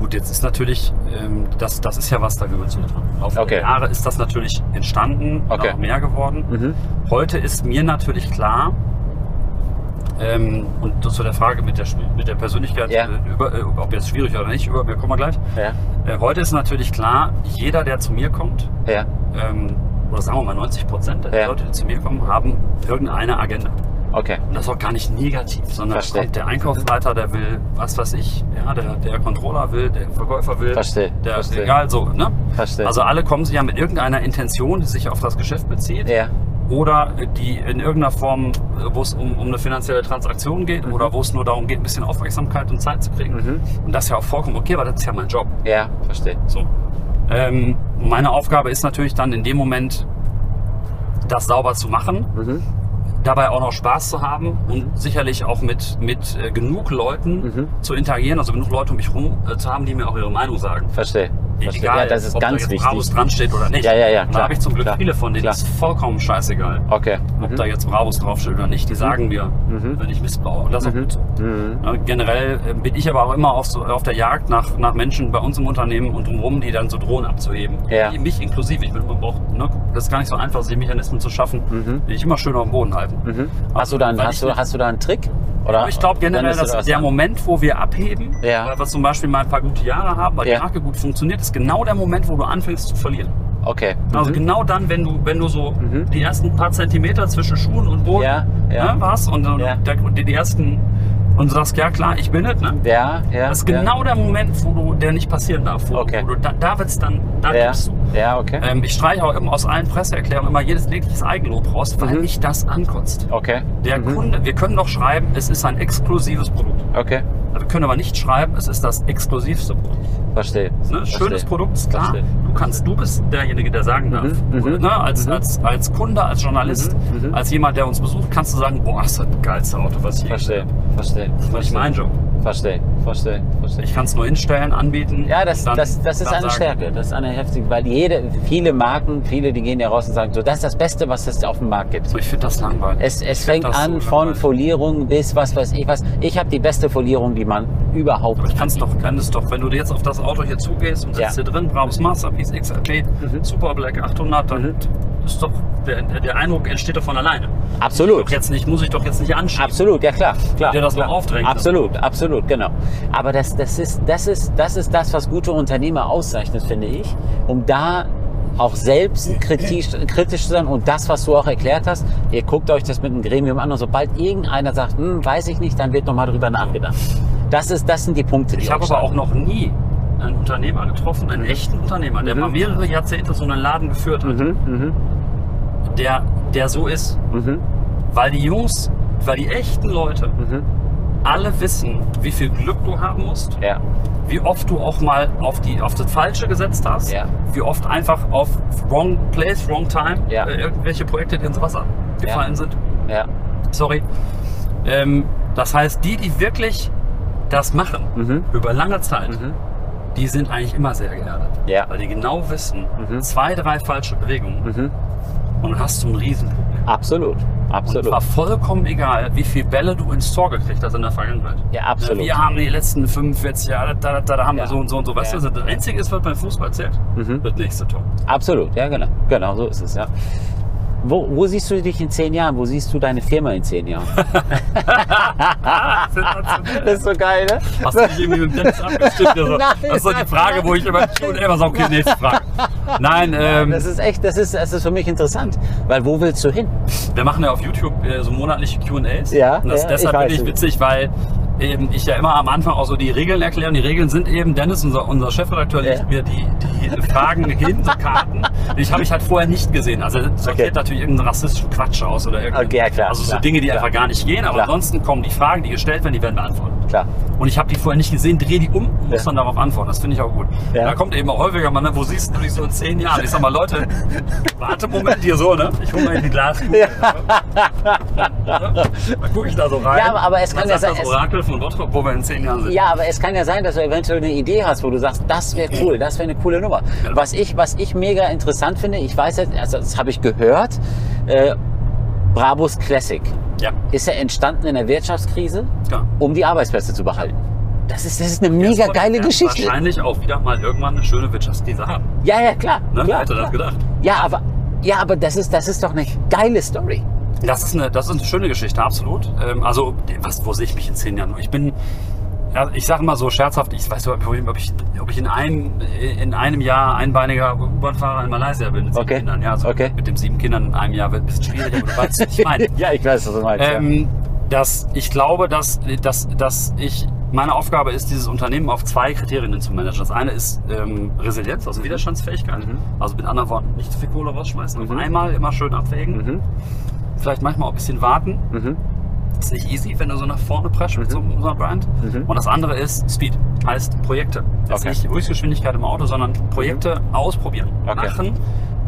Gut, jetzt ist natürlich, ähm, das, das ist ja was da gewürzt dran. Auf Okay. Jahre ist das natürlich entstanden, Okay. auch mehr geworden. Mhm. Heute ist mir natürlich klar, ähm, und zu der Frage mit der, mit der Persönlichkeit, Ja. äh, über, äh, ob jetzt schwierig oder nicht, über, wir kommen wir gleich. Ja. Äh, heute ist natürlich klar, jeder, der zu mir kommt, Ja. ähm, oder sagen wir mal 90 Prozent der. Leute, die zu mir kommen, haben irgendeine Agenda. Okay. Und das ist auch gar nicht negativ, sondern kommt der Einkaufsleiter, der will, was weiß ich, ja, der, der Controller will, der Verkäufer will, Verstehe, der, verstehe. egal so, ne? Verstehe. Also alle kommen sich ja mit irgendeiner Intention, die sich auf das Geschäft bezieht Ja. oder die in irgendeiner Form, wo es um, um eine finanzielle Transaktion geht Mhm. oder wo es nur darum geht, ein bisschen Aufmerksamkeit und Zeit zu kriegen. Mhm. Und das ist ja auch vollkommen okay, weil das ist ja mein Job. Ja. Verstehe. So. Ähm, meine Aufgabe ist natürlich dann in dem Moment, das sauber zu machen, Mhm. Dabei auch noch Spaß zu haben und sicherlich auch mit, mit äh, genug Leuten Mhm. zu interagieren, also genug Leute um mich herum äh, zu haben, die mir auch ihre Meinung sagen. Verstehe. Verstehe. Egal, ja, das ist ob ganz da jetzt. Bravos dran steht oder nicht. Ja, ja, ja, Da klar, habe ich zum Glück klar, viele von denen, klar. das ist vollkommen scheißegal. Okay. Ob Mhm. da jetzt Bravos draufsteht oder nicht, die sagen mir, wenn ich Mist baue. Und das ist auch Mhm. gut so. Mhm. Generell äh, bin ich aber auch immer auf, so, auf der Jagd nach, nach Menschen bei uns im Unternehmen und drumherum, die dann so drohen abzuheben. Ja. Mich inklusive. Ich bin immer braucht, ne, das ist gar nicht so einfach, die Mechanismen zu schaffen, Mhm. die ich immer schön auf dem Boden halten. Mhm. Hast du da, weil hast du, hast du da einen Trick? Oder Aber ich glaube generell, dass das der an? Moment, wo wir abheben, Ja. weil wir zum Beispiel mal ein paar gute Jahre haben, weil Ja. die Marke gut funktioniert, ist genau der Moment, wo du anfängst zu verlieren. Okay. Also Mhm. genau dann, wenn du, wenn du so Mhm. die ersten paar Zentimeter zwischen Schuhen und Boden Ja, ja. Ne, warst und, und Ja. der, die ersten und du sagst, ja klar, ich bin es, ne? Ja, ja. Das ist ja. genau der Moment, wo du, der nicht passieren darf. Wo, Okay. wo du, da, da wird's dann, da Ja, gibst du. ja okay. Ähm, ich streiche auch immer aus allen Presseerklärungen immer jedes jegliches Eigenlob raus, weil Mhm. mich das ankotzt. Okay. Der Mhm. Kunde, wir können doch schreiben, es ist ein exklusives Produkt. Okay. Wir können aber nicht schreiben, es ist das exklusivste Produkt. Verstehe. Ne? Schönes Verstehe. Produkt, ist klar. Verstehe. Du kannst, du bist derjenige, der sagen darf. Mhm, mhm, ne? als, mhm. als, als Kunde, als Journalist, Mhm, mhm. als jemand, der uns besucht, kannst du sagen, boah, das ist das geilste Auto, was ich je Verstehe. Verstehe. Das ist nicht mein Job. Verstehe. Verstehe. Verstehe. Ich kann es nur hinstellen, anbieten. Ja, das, dann- das, das ist eine sagen, Stärke. Das ist eine heftige, weil jede, viele Marken, viele, die gehen ja raus und sagen, so, das ist das Beste, was es auf dem Markt gibt. So, ich finde das langweilig. Es, es fängt an so von. Folierung bis was weiß ich was. Ich habe die beste Folierung, die man überhaupt Aber ich kann es doch, kann es doch, wenn du jetzt auf das Auto hier zugehst und sitzt Ja. hier drin, brauchst Masterpiece XRP, Mhm. Super Black 800, dann Mhm. Ist doch, der, der Eindruck entsteht doch von alleine. Absolut. Doch jetzt nicht, muss ich doch jetzt nicht anschieben. Absolut, ja klar, klar. Der das noch klar. aufdrängt. Absolut, absolut, genau. Aber das, das, ist, das, ist, das ist das, was gute Unternehmer auszeichnet, finde ich. Um da auch selbst kritisch, kritisch zu sein und das, was du auch erklärt hast, ihr guckt euch das mit einem Gremium an und sobald irgendeiner sagt, hm, weiß ich nicht, dann wird nochmal drüber nachgedacht. Das, ist, das sind die Punkte, die Ich habe aber auch noch nie einen Unternehmer getroffen, einen echten Unternehmer, der Mhm. mal mehrere Jahrzehnte so einen Laden geführt hat, Mhm, mhm, der, der so ist. mhm, Weil die Jungs, weil die echten Leute, mhm. alle wissen, wie viel Glück du haben musst, Ja. wie oft du auch mal auf, die, auf das Falsche gesetzt hast, Ja. wie oft einfach auf wrong place, wrong time Ja. äh, irgendwelche Projekte dir ins Wasser gefallen sind. Sorry. Ähm, das heißt, die, die wirklich das machen, Mhm. über lange Zeit, Mhm. die sind eigentlich immer sehr geerdet. Ja. Weil die genau wissen, Mhm. zwei, drei falsche Bewegungen Mhm. Und hast du ein Riesenproblem. Absolut. Und Absolut. war vollkommen egal, wie viele Bälle du ins Tor gekriegt hast in der Vergangenheit. Ja, absolut. Wir haben die letzten 45 Jahre, da, da, da, da haben Ja. wir so und so und so. Weißt Ja. du, das Einzige ist, was beim Fußball zählt, Mhm. das nächste Tor. Absolut, ja, genau. Genau, so ist es, ja. Wo, wo siehst du dich in zehn Jahren? Wo siehst du deine Firma in zehn Jahren? *laughs* Das ist so geil, ne? Hast du dich irgendwie mit dem Dennis abgestimmt? Also, *laughs* Nein. das ist so die Frage, wo ich immer schon immer so, okay, nächste Frage. Nein, ähm, Das ist echt, das ist, das ist für mich interessant. Weil wo willst du hin? wir machen ja auf YouTube äh, so monatliche Q&As. Ja, Und das ja, deshalb ich weiß. wirklich witzig, weil eben ich ja immer am Anfang auch so die Regeln erkläre. Und die Regeln sind eben, Dennis, unser, unser Chefredakteur, legt Ja. mir die, die Fragen *laughs* hin, so Karten. Die habe ich halt vorher nicht gesehen. Also das sortiert Okay. natürlich irgendeinen rassistischen Quatsch aus oder irgendein, Okay, ja, klar, Also so klar, Dinge, die klar. einfach gar nicht gehen. Aber Klar. ansonsten kommen die Fragen, die gestellt werden, die werden beantwortet. Klar. Und ich habe die vorher nicht gesehen, drehe die um und muss Ja. dann darauf antworten. Das finde ich auch gut. Ja. Da kommt eben auch häufiger mal, ne, wo siehst du dich so in zehn Jahren? Ich sag mal, Leute, *laughs* warte einen Moment hier so, ne? Ich hole mal in die Glaskugel. *laughs* Dann gucke ich da so rein. Ja, aber- aber es kann ja sein, das es- Orakel von Bottrop, wo wir in zehn Jahren sind. Ja, aber es kann ja sein, dass du eventuell eine Idee hast, wo du sagst, das wäre cool, das wäre eine coole Nummer. Genau. Was ich, was ich mega interessant finde, ich weiß jetzt, also das habe ich gehört, äh, Brabus Classic Ja, ist ja entstanden in der Wirtschaftskrise, klar. um die Arbeitsplätze zu behalten. Das ist, das ist eine Jetzt mega wird- geile ja, Geschichte. Wahrscheinlich auch wieder mal irgendwann eine schöne Wirtschaftskrise haben. Ja, ja, klar. Ne? klar, Wer hätte klar. das gedacht? Ja, aber, ja, aber das ist, das ist doch eine geile Story. Das ist eine, das ist eine schöne Geschichte, absolut. Ähm, also, was, wo sehe ich mich in zehn Jahren? Ich bin, ja, ich sage mal so scherzhaft, ich weiß nicht, ob ich, ob ich, in, einem, in einem Jahr einbeiniger U-Bahn-Fahrer in Malaysia bin mit sieben Okay. Kindern. Ja, also Okay. mit den sieben Kindern in einem Jahr wird ein bisschen schwierig, aber du weißt, was ich meine. *laughs* ja, ich weiß, was du meinst. Ähm, dass ich glaube, dass, dass, dass ich meine Aufgabe ist, dieses Unternehmen auf zwei Kriterien zu managen. Das eine ist ähm, Resilienz, also Widerstandsfähigkeit. Mhm. Also mit anderen Worten, nicht zu viel Kohle rausschmeißen. Auf Mhm. einmal immer schön abwägen. ja. Mhm. Vielleicht manchmal auch ein bisschen warten. Mhm. Das ist nicht easy, wenn du so nach vorne presst mit so, so einer Brand. Mhm. Und das andere ist Speed, heißt Projekte. Jetzt Okay. nicht Höchstgeschwindigkeit im Auto, sondern Projekte ausprobieren, Okay. machen,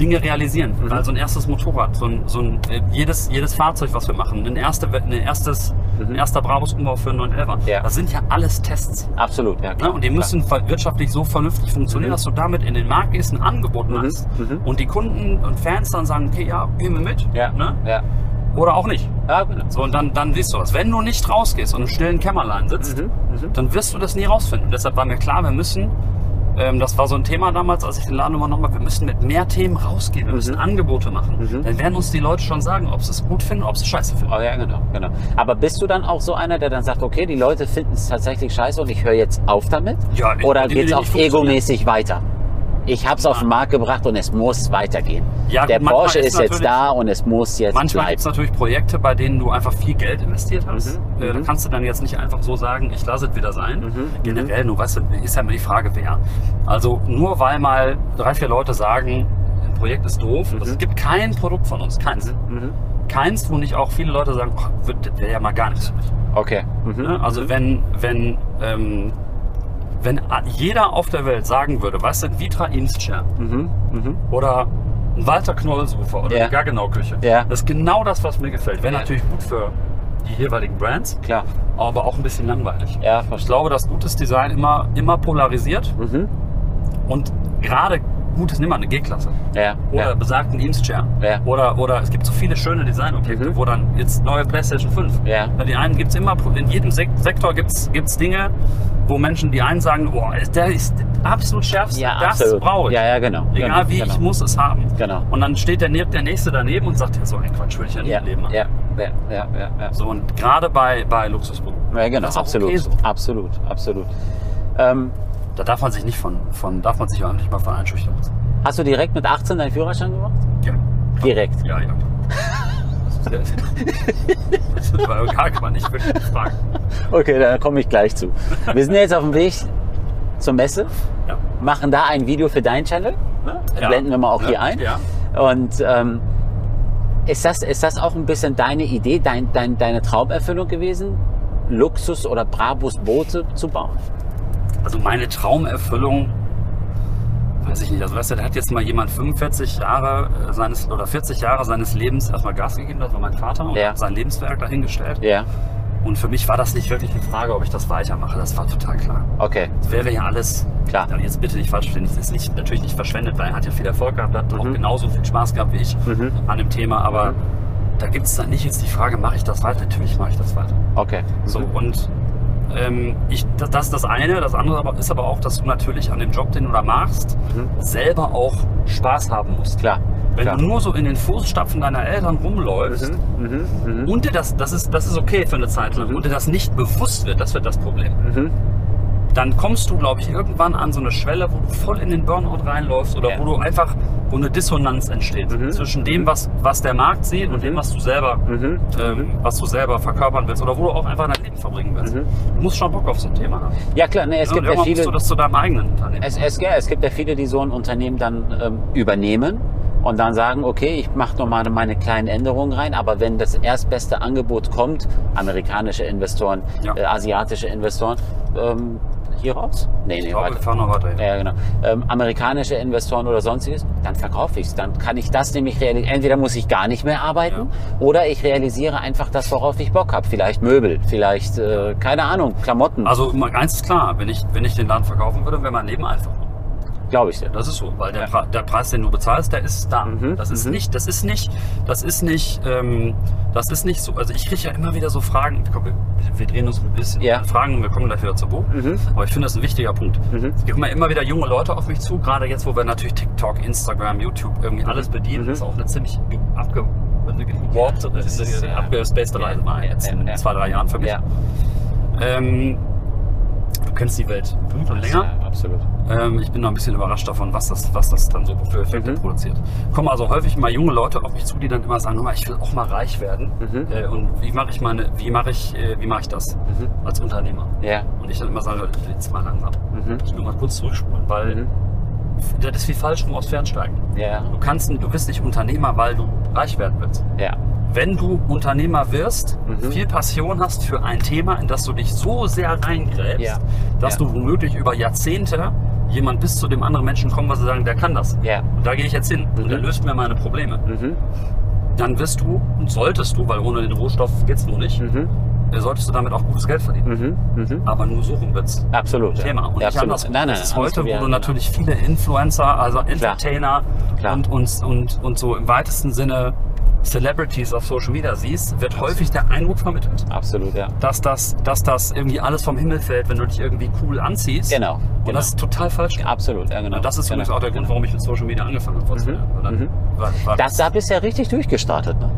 Dinge realisieren. Mhm. Weil so ein erstes Motorrad, so ein, so ein äh, jedes, jedes Fahrzeug, was wir machen, ein, erste, ein, erstes, Mhm. ein erster Brabus-Umbau für einen 911er, Ja. das sind ja alles Tests. Absolut, ja. Ne? Klar, Und die müssen ver- wirtschaftlich so vernünftig funktionieren, Mhm. dass du damit in den Markt gehst, ein Angebot Mhm. machst Mhm. und die Kunden und Fans dann sagen, okay, ja, gehen wir mit. Ja. Ne? Ja. Oder auch nicht. ja, genau. So, und dann, dann siehst du das. Wenn du nicht rausgehst und im stillen Kämmerlein sitzt, Mhm. Dann wirst du das nie rausfinden. Deshalb war mir klar, wir müssen, ähm, das war so ein Thema damals, als ich den Laden übernommen habe, wir müssen mit mehr Themen rausgehen, wir müssen Angebote machen. Mhm. Dann werden uns die Leute schon sagen, ob sie es gut finden, ob sie es scheiße finden. Oh, ja, genau, genau. Aber bist du dann auch so einer, der dann sagt, okay, die Leute finden es tatsächlich scheiße und ich höre jetzt auf damit? Ja, ich- Oder geht es auch egomäßig weiter? Ich habe es auf den Markt gebracht und es muss weitergehen. Ja, der Porsche ist jetzt da und es muss jetzt Manchmal gibt es natürlich Projekte, bei denen du einfach viel Geld investiert hast. Mhm, Äh, Da mhm. kannst du dann jetzt nicht einfach so sagen, ich lasse es wieder sein. Mhm, Generell, nur weißt du, ist ja immer die Frage, wer. Also nur weil mal drei, vier Leute sagen, ein Projekt ist doof. Mhm. Also es gibt kein Produkt von uns, keins. Mhm. Keins, wo nicht auch viele Leute sagen, oh, wäre ja mal gar nichts für mich. Okay. Mhm. Ne? Also wenn, wenn, ähm, wenn jeder auf der Welt sagen würde, du, ein Vitra Inschair Mhm. Mhm. oder ein Walter Knoll-Sofa oder Ja. eine Gaggenau-Küche, Ja. das ist genau das, was mir gefällt. Wäre Ja. natürlich gut für die jeweiligen Brands, Klar. aber auch ein bisschen langweilig. Ja, Ich glaube, dass gutes Design immer, immer polarisiert Mhm. und gerade gutes, nimm mal eine G-Klasse Ja. oder ja. besagten Eames-Chair Ja. oder, oder es gibt so viele schöne Designobjekte, Mhm. wo dann jetzt neue PlayStation 5 Ja. Die einen gibt es immer, in jedem Sek Sektor gibt es Dinge, wo Menschen, die einen sagen, boah, der ist absolut schärfste, Ja, das absolut. brauche ich. Ja, ja, genau. Egal genau, wie, genau. ich muss es haben. Genau. Und dann steht der, der Nächste daneben und sagt, ja, so ein Quatsch will ich ja nie Ja, Leben machen. ja, ja, ja, ja, ja. So, und gerade bei, bei Luxusprodukten. Ja, genau, Das ist auch absolut, okay so. absolut, absolut. Ähm, Da darf man sich nicht von, von darf man sich auch nicht mal von einschüchtern lassen. hast du direkt mit 18 deinen Führerschein gemacht? Ja. Direkt. Ja, ja. Das war gar *laughs* kann nicht wirklich fragen. Okay, da komme ich gleich zu. Wir sind jetzt auf dem Weg zur Messe, Ja. machen da ein Video für deinen Channel. Ne? Ja. Blenden wir mal auch Ja, hier ein. ja. Und ähm, ist, das, ist das auch ein bisschen deine Idee, dein, dein, deine Traumerfüllung gewesen? Luxus- oder Brabus-Boote zu bauen? Also meine Traumerfüllung, weiß ich nicht. Also weißt du, da hat jetzt mal jemand 45 Jahre äh, seines oder 40 Jahre seines Lebens erstmal Gas gegeben, das war mein Vater und Ja. hat sein Lebenswerk dahingestellt. Ja, Und für mich war das nicht wirklich eine Frage, ob ich das weitermache. Das war total klar. okay. Es wäre ja alles, Klar. Ja, jetzt bitte nicht falsch verstehen, es ist nicht, natürlich nicht verschwendet, weil er hat ja viel Erfolg gehabt, hat auch genauso viel Spaß gehabt wie ich Mhm. an dem Thema, aber da gibt es dann nicht jetzt die Frage, mache ich das weiter? Natürlich mache ich das weiter. Okay. So, und ähm, ich, das, das ist das eine. Das andere aber, ist aber auch, dass du natürlich an dem Job, den du da machst, selber auch Spaß haben musst. Klar. Wenn klar. du nur so in den Fußstapfen deiner Eltern rumläufst Mhm, und dir das, das ist, das ist okay für eine Zeit lang, und dir das nicht bewusst wird, das wird das Problem. Mhm. Dann kommst du, glaube ich, irgendwann an so eine Schwelle, wo du voll in den Burnout reinläufst oder Ja. wo du einfach, wo eine Dissonanz entsteht zwischen dem, was, was der Markt sieht und dem, was du selber, Mhm. ähm, was du selber verkörpern willst oder wo du auch einfach dein Leben verbringen willst. Du musst schon Bock auf so ein Thema haben. Ja klar, ne, es Ja, und gibt ja viele. musst du das zu deinem eigenen Unternehmen. Es, es, ja, es gibt ja viele, die so ein Unternehmen dann ähm, übernehmen und dann sagen, okay, ich mache noch mal meine kleinen Änderungen rein, aber wenn das erstbeste Angebot kommt, amerikanische Investoren, Ja. äh, asiatische Investoren, ähm, hier raus? Nee, nee, ich glaube, weiter. wir fahren noch weiter. Ja, genau. Ähm, amerikanische Investoren oder sonstiges, dann verkaufe ich es. Dann kann ich das nämlich realisieren. Entweder muss ich gar nicht mehr arbeiten oder ich realisiere einfach das, worauf ich Bock habe. Vielleicht Möbel, vielleicht, äh, keine Ahnung, Klamotten. Also eins ist klar, wenn ich, wenn ich den Laden verkaufen würde, wäre mein Leben einfacher. Glaube ich dir. Das ist so, weil der, Pre der Preis, den du bezahlst, der ist da. Mhm, Das ist mhm. nicht, das ist nicht, das ist nicht, ähm, das ist nicht so. Also ich kriege ja immer wieder so Fragen. Komm, wir, wir drehen uns ein bisschen Ja. Fragen und wir kommen gleich wieder zu Bo. Mhm. Aber ich finde das ein wichtiger Punkt. Mhm. Es kommen ja immer wieder junge Leute auf mich zu, gerade jetzt, wo wir natürlich TikTok, Instagram, YouTube irgendwie alles bedienen. Mhm. Das ist auch eine ziemlich ge- abge ist, ja. abgespacede Ja, Reise war ja, jetzt in ja. zwei, drei Jahren für mich. Ja, Ähm, du kennst die Welt gut und länger. Ja, absolut. Ähm, ich bin noch ein bisschen überrascht davon, was das, was das dann so für Effekte Mhm. produziert. Kommen also häufig mal junge Leute auf mich zu, die dann immer sagen, "Hör mal, ich will auch mal reich werden. Mhm. Äh, und wie mache ich meine, wie mache ich, äh, wie mache ich das Mhm. als Unternehmer? Ja. Und ich dann immer sage, jetzt mal langsam. Mhm. Ich nur mal kurz zurückspulen, weil Mhm. Das ist wie falsch rum aus Fernsteigen. Ja. Du kannst, du bist nicht Unternehmer, weil du reich werden willst. Ja. Wenn du Unternehmer wirst, Mhm. viel Passion hast für ein Thema, in das du dich so sehr reingräbst, Ja. dass Ja. du womöglich über Jahrzehnte jemand bis zu dem anderen Menschen kommen, was sie sagen, der kann das. Ja. Und da gehe ich jetzt hin und der Mhm. löst mir meine Probleme. Mhm. Dann wirst du und solltest du, weil ohne den Rohstoff geht's nur nicht, Mhm. Solltest du damit auch gutes Geld verdienen. Mhm. Mhm. Aber nur so rum wird's Absolut. Thema. Und ja, nicht absolut. Nein, nein, das ist heute, wo du natürlich viele Influencer, also Entertainer Klar. Und, und, und, und so im weitesten Sinne Celebrities auf Social Media siehst, wird häufig der Eindruck vermittelt, Absolut, ja. dass das, dass das irgendwie alles vom Himmel fällt, wenn du dich irgendwie cool anziehst. Genau. Und genau. das ist total falsch. Absolut, ja, genau. Und das ist genau. übrigens auch der Grund, warum ich mit Social Media angefangen habe Mhm. Dann Mhm. war, war Das, da bist du ja richtig durchgestartet. Ne?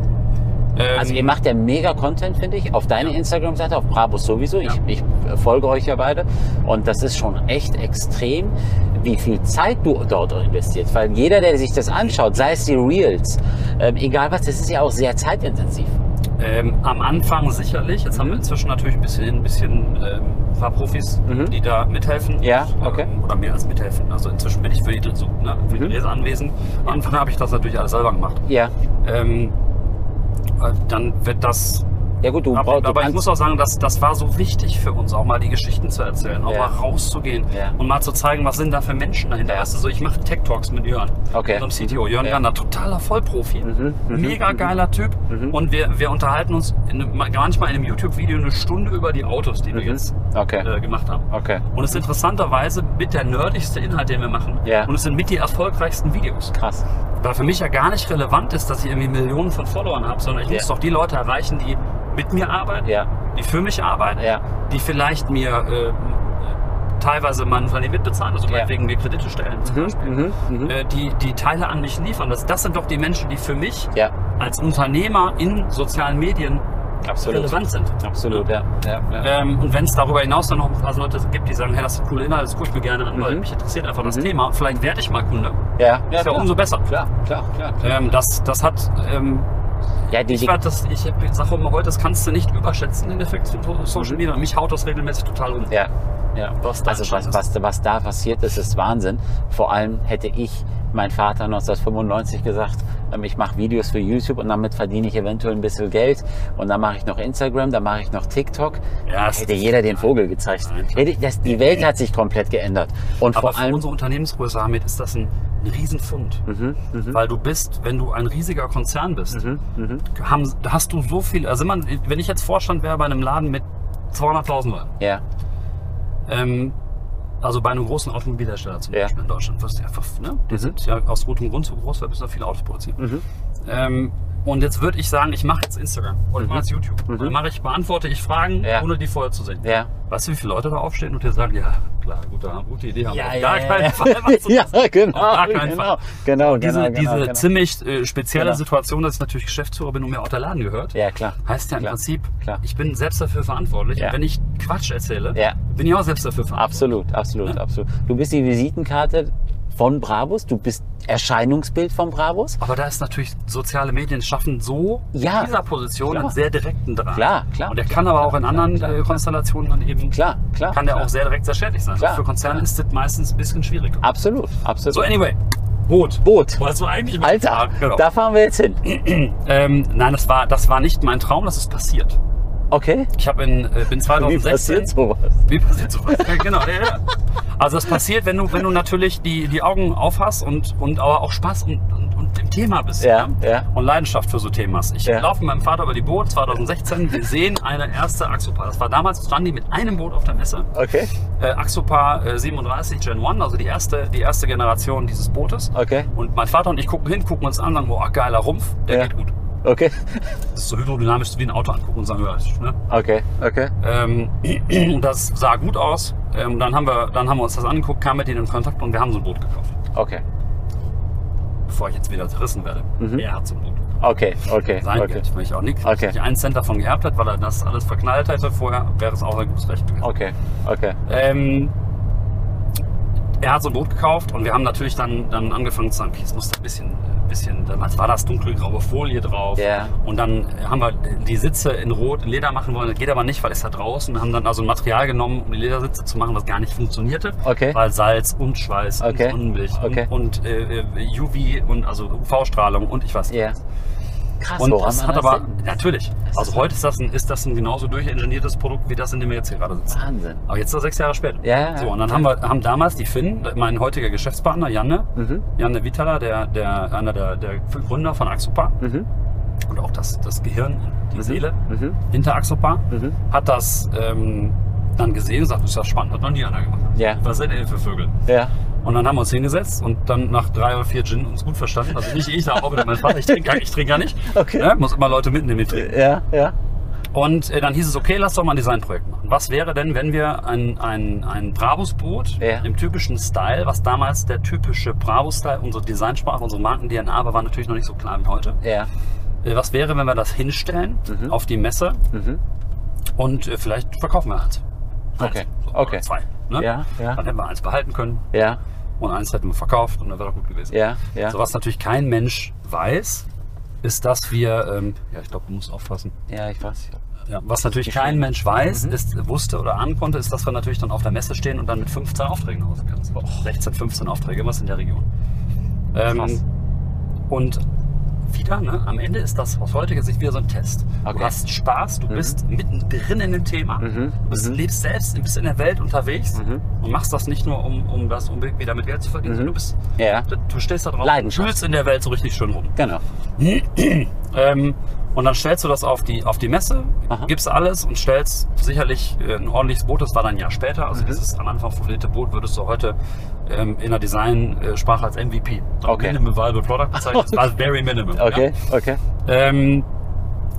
Ähm, Also ihr macht ja mega Content, finde ich, auf deine Ja. Instagram-Seite, auf Brabus sowieso. Ich, Ja. ich folge euch ja beide. Und das ist schon echt extrem, wie viel Zeit du dort investierst. Weil jeder, der sich das anschaut, sei es die Reels, ähm, egal was, das ist ja auch sehr zeitintensiv. Ähm, am Anfang sicherlich. Jetzt haben wir Mhm. inzwischen natürlich ein bisschen, ein bisschen ähm, ein paar Profis, Mhm. die da mithelfen. Ja, okay. Ähm, oder mehr als mithelfen. Also inzwischen bin ich für die, so, ne, für die Mhm. Leser anwesend. Am Anfang habe ich das natürlich alles selber gemacht. Ja. Ähm, äh, dann wird das. Ja gut, du aber brauchst. aber ich muss auch sagen, dass, das war so wichtig für uns, auch mal die Geschichten zu erzählen, auch Ja. mal rauszugehen Ja. und mal zu zeigen, was sind da für Menschen dahinter. Ja. Weißt du, so, ich mache Tech Talks mit Jörn, Okay. unserem CTO. Jörn Ja. Gander, totaler Vollprofi, Mhm, mhm, mega mhm. geiler Typ. Mhm. Und wir, wir unterhalten uns in, manchmal in einem YouTube-Video eine Stunde über die Autos, die wir Mhm. jetzt Okay. äh, gemacht haben. Okay. Und es ist interessanterweise mit der nerdigste Inhalt, den wir machen. Ja. Und es sind mit die erfolgreichsten Videos. Krass. Weil für mich ja gar nicht relevant ist, dass ich irgendwie Millionen von Followern habe, sondern ich Ja. muss doch die Leute erreichen, die mit mir arbeiten, Ja. die für mich arbeiten, Ja. die vielleicht mir äh, teilweise mein Unternehmen mitbezahlen, also Ja. meinetwegen mir Kredite stellen zum Mhm. Beispiel, Mhm. Mhm. äh, die, die Teile an mich liefern. Das, das sind doch die Menschen, die für mich als Unternehmer in sozialen Medien Absolut. relevant sind. Absolut, ja. ja, ja. Ähm, und wenn es darüber hinaus dann noch ein paar Leute gibt, die sagen, hey, das ist coole Inhalt, das gucke ich mir gerne an, weil Mhm. mich interessiert einfach das Mhm. Thema. Vielleicht werde ich mal Kunde. ja. ja, ist ja klar. umso besser. Klar, klar, klar. klar. Ähm, das, das hat, ähm, Ja, die, ich, das, ich sage immer heute, das kannst du nicht überschätzen, den Effekt von Social. Media. Mich haut das regelmäßig total um. Ja, ja. Was da also was, was, was da passiert ist, ist Wahnsinn. Vor allem hätte ich mein Vater 1995 gesagt, ähm, ich mache Videos für YouTube und damit verdiene ich eventuell ein bisschen Geld. Und dann mache ich noch Instagram, dann mache ich noch TikTok. Ja, hätte jeder den Vogel gezeigt. Nein, das, die Welt hat sich komplett geändert. Und Aber vor für allem, unsere Unternehmensgröße, Hamid, ist das ein, ein Riesenfund. Mhm, Weil du bist, wenn du ein riesiger Konzern bist, haben, hast du so viel, also man, wenn ich jetzt Vorstand wäre bei einem Laden mit 200.000 Leuten, ja, ähm, also bei einem großen Automobilhersteller zum Ja. Beispiel in Deutschland, du einfach, ne? die sind ja aus gutem Grund so groß, weil bis da viele Autos produzieren. Ähm, und jetzt würde ich sagen, ich mache jetzt Instagram oder ich mache jetzt YouTube. Dann mache ich, beantworte ich Fragen, Ja. ohne die vorher zu sehen. ja. Weißt du, wie viele Leute da aufstehen und dir sagen, ja, klar, gute, gute Idee, haben wir Ja, auf ja, gar ja. Fall. *laughs* ja, genau, Auf gar keinen genau, Fall. genau, Diese, genau, diese genau, genau. ziemlich äh, spezielle Genau. Situation, dass ich natürlich Geschäftsführer bin und mir auch der Laden gehört, Ja, klar. heißt ja im Klar. Prinzip, Klar. ich bin selbst dafür verantwortlich. Ja. Und wenn ich Quatsch erzähle, bin ich auch selbst dafür verantwortlich. Absolut, absolut, Ne? absolut. Du bist die Visitenkarte von Brabus, du bist Erscheinungsbild von Brabus. Aber da ist natürlich, soziale Medien schaffen so Ja. in dieser Position Klar. einen sehr direkten Draht. Klar, klar. Und der kann aber auch in anderen klar, äh, Konstellationen dann eben, Klar, klar. kann der auch sehr direkt sehr schädlich sein. Für Konzerne ist das meistens ein bisschen schwieriger. Absolut, absolut. So, anyway, Boot. Boot. Wolltest du eigentlich Alter, genau. da fahren wir jetzt hin. ähm, nein, das war, das war nicht mein Traum, das ist passiert. Okay. Ich in, äh, bin Wie 2016. passiert sowas? Wie passiert sowas? Ja, genau, ja, ja. Also das passiert, wenn du, wenn du natürlich die, die Augen aufhast und, und aber auch Spaß und, und, und im Thema bist. Ja, ja. Und Leidenschaft für so Themen hast. Ich laufe mit meinem Vater über die Boot 2016. Wir sehen eine erste Axopar. Das war damals, standen die mit einem Boot auf der Messe. Okay, Äh, Axopar äh, 37 Gen 1, also die erste, die erste Generation dieses Bootes. okay, Und mein Vater und ich gucken hin, gucken uns an, sagen, boah, geiler Rumpf, der geht gut. Okay, Das ist so hydrodynamisch wie ein Auto angucken und sagen, ja, ne? okay, okay. Ähm, und *clears throat* das sah gut aus. Ähm, dann, haben wir, dann haben wir uns das angeguckt, kamen mit denen in Kontakt und wir haben so ein Boot gekauft. Okay, Bevor ich jetzt wieder zerrissen werde. Er hat so ein Boot. okay, okay, Sein Mhm. okay. Geld, weil ich auch nichts, Okay. nicht einen Cent davon geerbt hat, weil er das alles verknallt hätte vorher, wäre es auch ein gutes Recht gewesen. Okay, okay. Ähm, er hat so ein Boot gekauft und wir haben natürlich dann, dann angefangen zu sagen, okay, es muss ein bisschen, ein bisschen, damals war das dunkelgraue Folie drauf. Ja. Und dann haben wir die Sitze in Rot, in Leder machen wollen. Das geht aber nicht, weil es da draußen. Wir haben dann also ein Material genommen, um die Ledersitze zu machen, was gar nicht funktionierte. Okay. Weil Salz und Schweiß Okay. und Sonnenlicht Okay. und, und äh, UV und also UV-Strahlung und ich weiß nicht. Ja. Krass, Und das hat das aber, denkt? natürlich. Das Also heute ist das, ein, ist das ein genauso durchengineertes Produkt wie das, in dem wir jetzt hier gerade sitzen. Wahnsinn. Aber jetzt ist das sechs Jahre später. Ja, So, und dann haben wir haben damals die Finn, mein heutiger Geschäftspartner Janne, Mhm. Janne Vitala, der, der, einer der, der Gründer von Axopa Mhm. und auch das, das Gehirn, die Seele Mhm. hinter Axopa, Mhm. hat das ähm, dann gesehen und sagt, das ist ja spannend, hat noch nie einer gemacht. Ja. Was seid ihr für Vögel? Ja. Und dann haben wir uns hingesetzt und dann nach drei oder vier Gin uns gut verstanden. Also nicht ich, aber auch wieder mein Vater. Ich trinke ich trinke gar nicht. Okay. Ja, muss immer Leute mitnehmen, die trinken. Ja, ja. Und äh, dann hieß es, okay, lass doch mal ein Designprojekt machen. Was wäre denn, wenn wir ein, ein, ein Brabus-Boot Ja. im typischen Style, was damals der typische Brabus-Style, unsere Designsprache, unsere Marken-DNA, aber war natürlich noch nicht so klar wie heute. Ja. Äh, was wäre, wenn wir das hinstellen auf die Messe Mhm. und äh, vielleicht verkaufen wir eins. Eins. Okay. So, Okay. Zwei. Ne? Ja, ja. Dann hätten wir eins behalten können Ja, und eins hätten wir verkauft und dann wäre doch gut gewesen. ja, ja. So, was natürlich kein Mensch weiß, ist, dass wir, ähm, ja, ich glaube, du musst aufpassen. Ja, ich weiß. Ja, was natürlich kein Mensch weiß, ist, wusste oder ahnen konnte, ist, dass wir natürlich dann auf der Messe stehen und dann mit 15 Aufträgen nach Hause können. 16, 15 Aufträge, was in der Region. Ähm, und wieder, ne, am Ende ist das aus heutiger Sicht wieder so ein Test. Okay. Du hast Spaß, du bist mittendrin in dem Thema, Mhm. du bist, lebst selbst, bist in der Welt unterwegs Mhm. und machst das nicht nur, um, um das um wieder mit Geld zu verdienen, sondern du bist, Ja. du stehst da drauf fühlst in der Welt so richtig schön rum. Genau. *clears throat* Ähm, und dann stellst du das auf die, auf die Messe, Aha. gibst alles und stellst sicherlich äh, ein ordentliches Boot. Das war dann ein Jahr später. Mhm. Also dieses am Anfang formulierte Boot würdest du heute ähm, in der Designsprache als MVP, Okay. Minimum Viable Product bezeichnen. Das *laughs* war very minimum. Okay, okay. Ja? Ähm,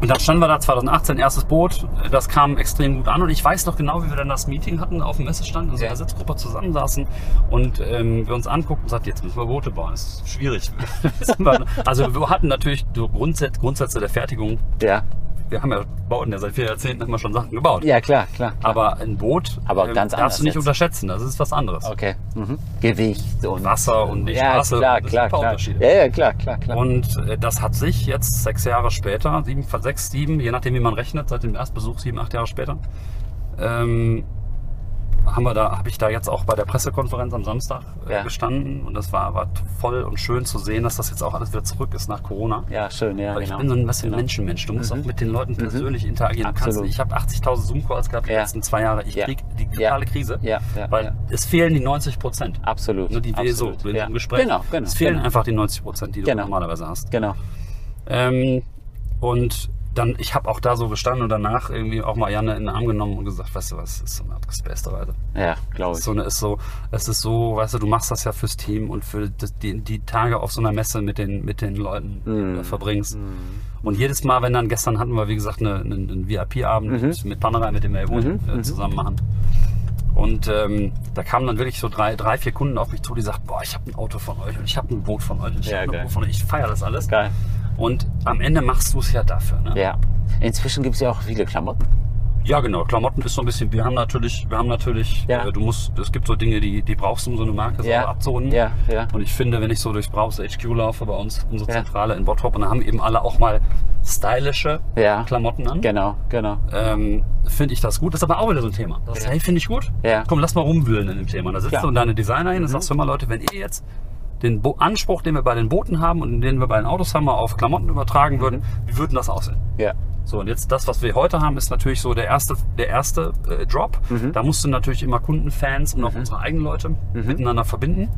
und dann standen wir da 2018, erstes Boot. Das kam extrem gut an. Und ich weiß noch genau, wie wir dann das Meeting hatten auf dem Messestand, in so einer Ja. Sitzgruppe zusammensaßen und ähm, wir uns anguckten und sagten, jetzt müssen wir Boote bauen. Das ist schwierig. *laughs* also wir hatten natürlich Grundsätze der Fertigung. Ja. Wir haben ja bauten ja seit vier Jahrzehnten haben wir schon Sachen gebaut. Ja, klar, klar. klar. Aber ein Boot Aber ähm, ganz anders darfst du nicht jetzt. unterschätzen. Das ist was anderes. Okay. Mhm. Gewicht und Wasser und die ja, Straße. klar, das sind klar, paar klar. Unterschiede. Ja, ja, klar, klar, klar. Und äh, das hat sich jetzt sechs Jahre später, sieben, sechs, sieben, je nachdem wie man rechnet, seit dem Erstbesuch sieben, acht Jahre später, ähm, haben wir da, habe ich da jetzt auch bei der Pressekonferenz am Samstag äh, Ja. gestanden und das war, war voll und schön zu sehen, dass das jetzt auch alles wieder zurück ist nach Corona. Ja, schön, ja, Weil ich genau. bin so ein bisschen genau. Menschenmensch. Du musst Mhm. auch mit den Leuten persönlich interagieren. Du kannst, Absolut. ich habe 80.000 Zoom-Calls gehabt die Ja. letzten zwei Jahre. Ich Ja. krieg die totale Krise, weil es fehlen die 90 Prozent. Absolut. Nur die wir so absolut. ja. einem Gespräch. Genau, genau. es fehlen genau. einfach die 90 Prozent, die du Genau. normalerweise hast. Genau. Ähm, und dann, ich habe auch da so gestanden und danach irgendwie auch mal Janne in den Arm genommen und gesagt, weißt du was, das ist so eine abgespacede Reise. Ja, glaube ich. so eine, ist so, es ist so, weißt du, du machst das ja fürs Team und für das, die, die Tage auf so einer Messe mit den, mit den Leuten Mhm. verbringst. Und jedes Mal, wenn dann, gestern hatten wir, wie gesagt, eine, einen, einen VIP-Abend Mhm. mit, mit Panerai, mit dem wir mhm. äh, zusammen machen. Und ähm, da kamen dann wirklich so drei, drei, vier Kunden auf mich zu, die sagten, boah, ich habe ein Auto von euch und ich habe ein Boot von euch und ich Ja, habe ein. Boot von euch. Ich feiere das alles. Geil. Und am Ende machst du es ja dafür. Ne? Ja. Inzwischen gibt es ja auch viele Klamotten. Ja, genau. Klamotten ist so ein bisschen, wir haben natürlich, wir haben natürlich, Ja. äh, du musst, es gibt so Dinge, die, die brauchst du, um so eine Marke so Ja. abzurunden. Ja, ja. Und ich finde, wenn ich so durchs Brauchs HQ laufe bei uns, unsere. Zentrale in Bottrop, und da haben eben alle auch mal stylische Ja. Klamotten an. Genau, genau. Ähm, finde ich das gut. Das ist aber auch wieder so ein Thema. Das Ja. hey, finde ich gut. Ja. Komm, lass mal rumwühlen in dem Thema. Da sitzt Klar. du und deine Designer hin und Mhm. sagst, hör mal Leute, wenn ihr jetzt den Bo Anspruch, den wir bei den Booten haben und den wir bei den Autos haben, mal auf Klamotten übertragen würden, Mhm. wie würden das aussehen? Ja. So, und jetzt das, was wir heute haben, ist natürlich so der erste, der erste äh, Drop. Mhm. Da musst du natürlich immer Kundenfans und auch unsere eigenen Leute Mhm. miteinander verbinden.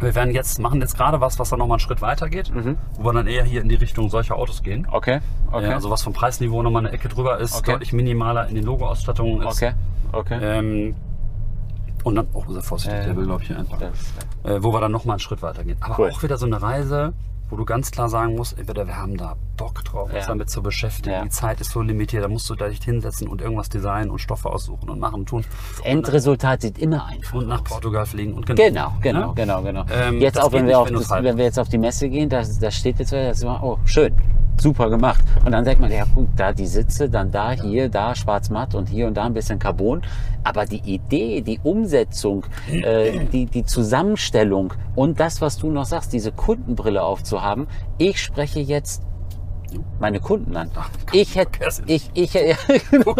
Wir werden jetzt, machen jetzt gerade was, was dann nochmal einen Schritt weiter geht, wo wir dann eher hier in die Richtung solcher Autos gehen. Mhm. Okay, okay. Also was vom Preisniveau nochmal eine Ecke drüber ist, Okay. deutlich minimaler in den Logo-Ausstattungen ist. okay, okay. Ähm, und dann, oh, sehr vorsichtig, Ja, der will, glaube ich, hier einfach. Äh, wo wir dann nochmal einen Schritt weiter gehen. Aber Cool. auch wieder so eine Reise, wo du ganz klar sagen musst, entweder wir haben da Bock drauf, uns Ja. damit zu beschäftigen. Ja. Die Zeit ist so limitiert, da musst du da dich hinsetzen und irgendwas designen und Stoffe aussuchen und machen und tun. das Endresultat sieht immer einfach Und nach aus. Portugal fliegen und Genau, genau, Ja? genau, genau. Ähm, jetzt auch, wenn wir, nicht, auf wenn das, halb- wenn wir jetzt auf die Messe gehen, da, da steht jetzt, das immer, oh, schön, super gemacht. Und dann sagt man, ja gut, da die Sitze, dann da, hier, da schwarz-matt und hier und da ein bisschen Carbon. Aber die Idee, die Umsetzung, äh, die, die Zusammenstellung und das, was du noch sagst, diese Kundenbrille aufzuhaben, ich spreche jetzt meine Kunden an. Ich hätte, ich, ich, ja, *laughs* genau.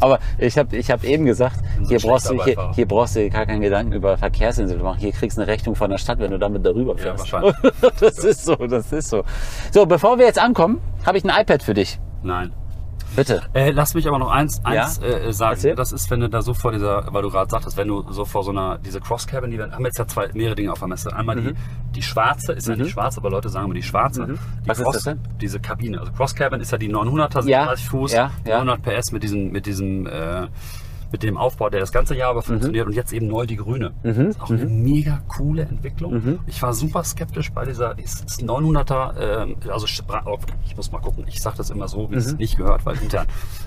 aber ich habe, ich habe eben gesagt, hier brauchst du, hier, hier brauchst du gar keinen Gedanken über Verkehrsinsel machen. Hier kriegst du eine Rechnung von der Stadt, wenn du damit darüber Ja, fährst. wahrscheinlich. *laughs* das ist so, das ist so. So, bevor wir jetzt ankommen, habe ich ein iPad für dich. Nein. Bitte. Äh, lass mich aber noch eins, eins Ja? äh, sagen. Erzähl. Das ist, wenn du da so vor dieser, weil du gerade sagtest, wenn du so vor so einer, diese Cross-Cabin, die wir haben jetzt ja zwei, mehrere Dinge auf der Messe. Einmal die, die schwarze, ist ja nicht schwarz, aber Leute sagen immer die schwarze. Die Mhm. Was ist das denn? Diese Kabine. Also Cross-Cabin ist ja die 900er, Ja, 37 Fuß, ja, ja. 900 PS mit diesem, mit diesem, äh, mit dem Aufbau, der das ganze Jahr Mhm. aber funktioniert und jetzt eben neu die grüne. Das ist auch eine mega coole Entwicklung. Mhm. Ich war super skeptisch bei dieser ist, ist 900er, ähm, also oh, ich muss mal gucken, ich sage das immer so, wie Mhm. es nicht gehört, weil intern.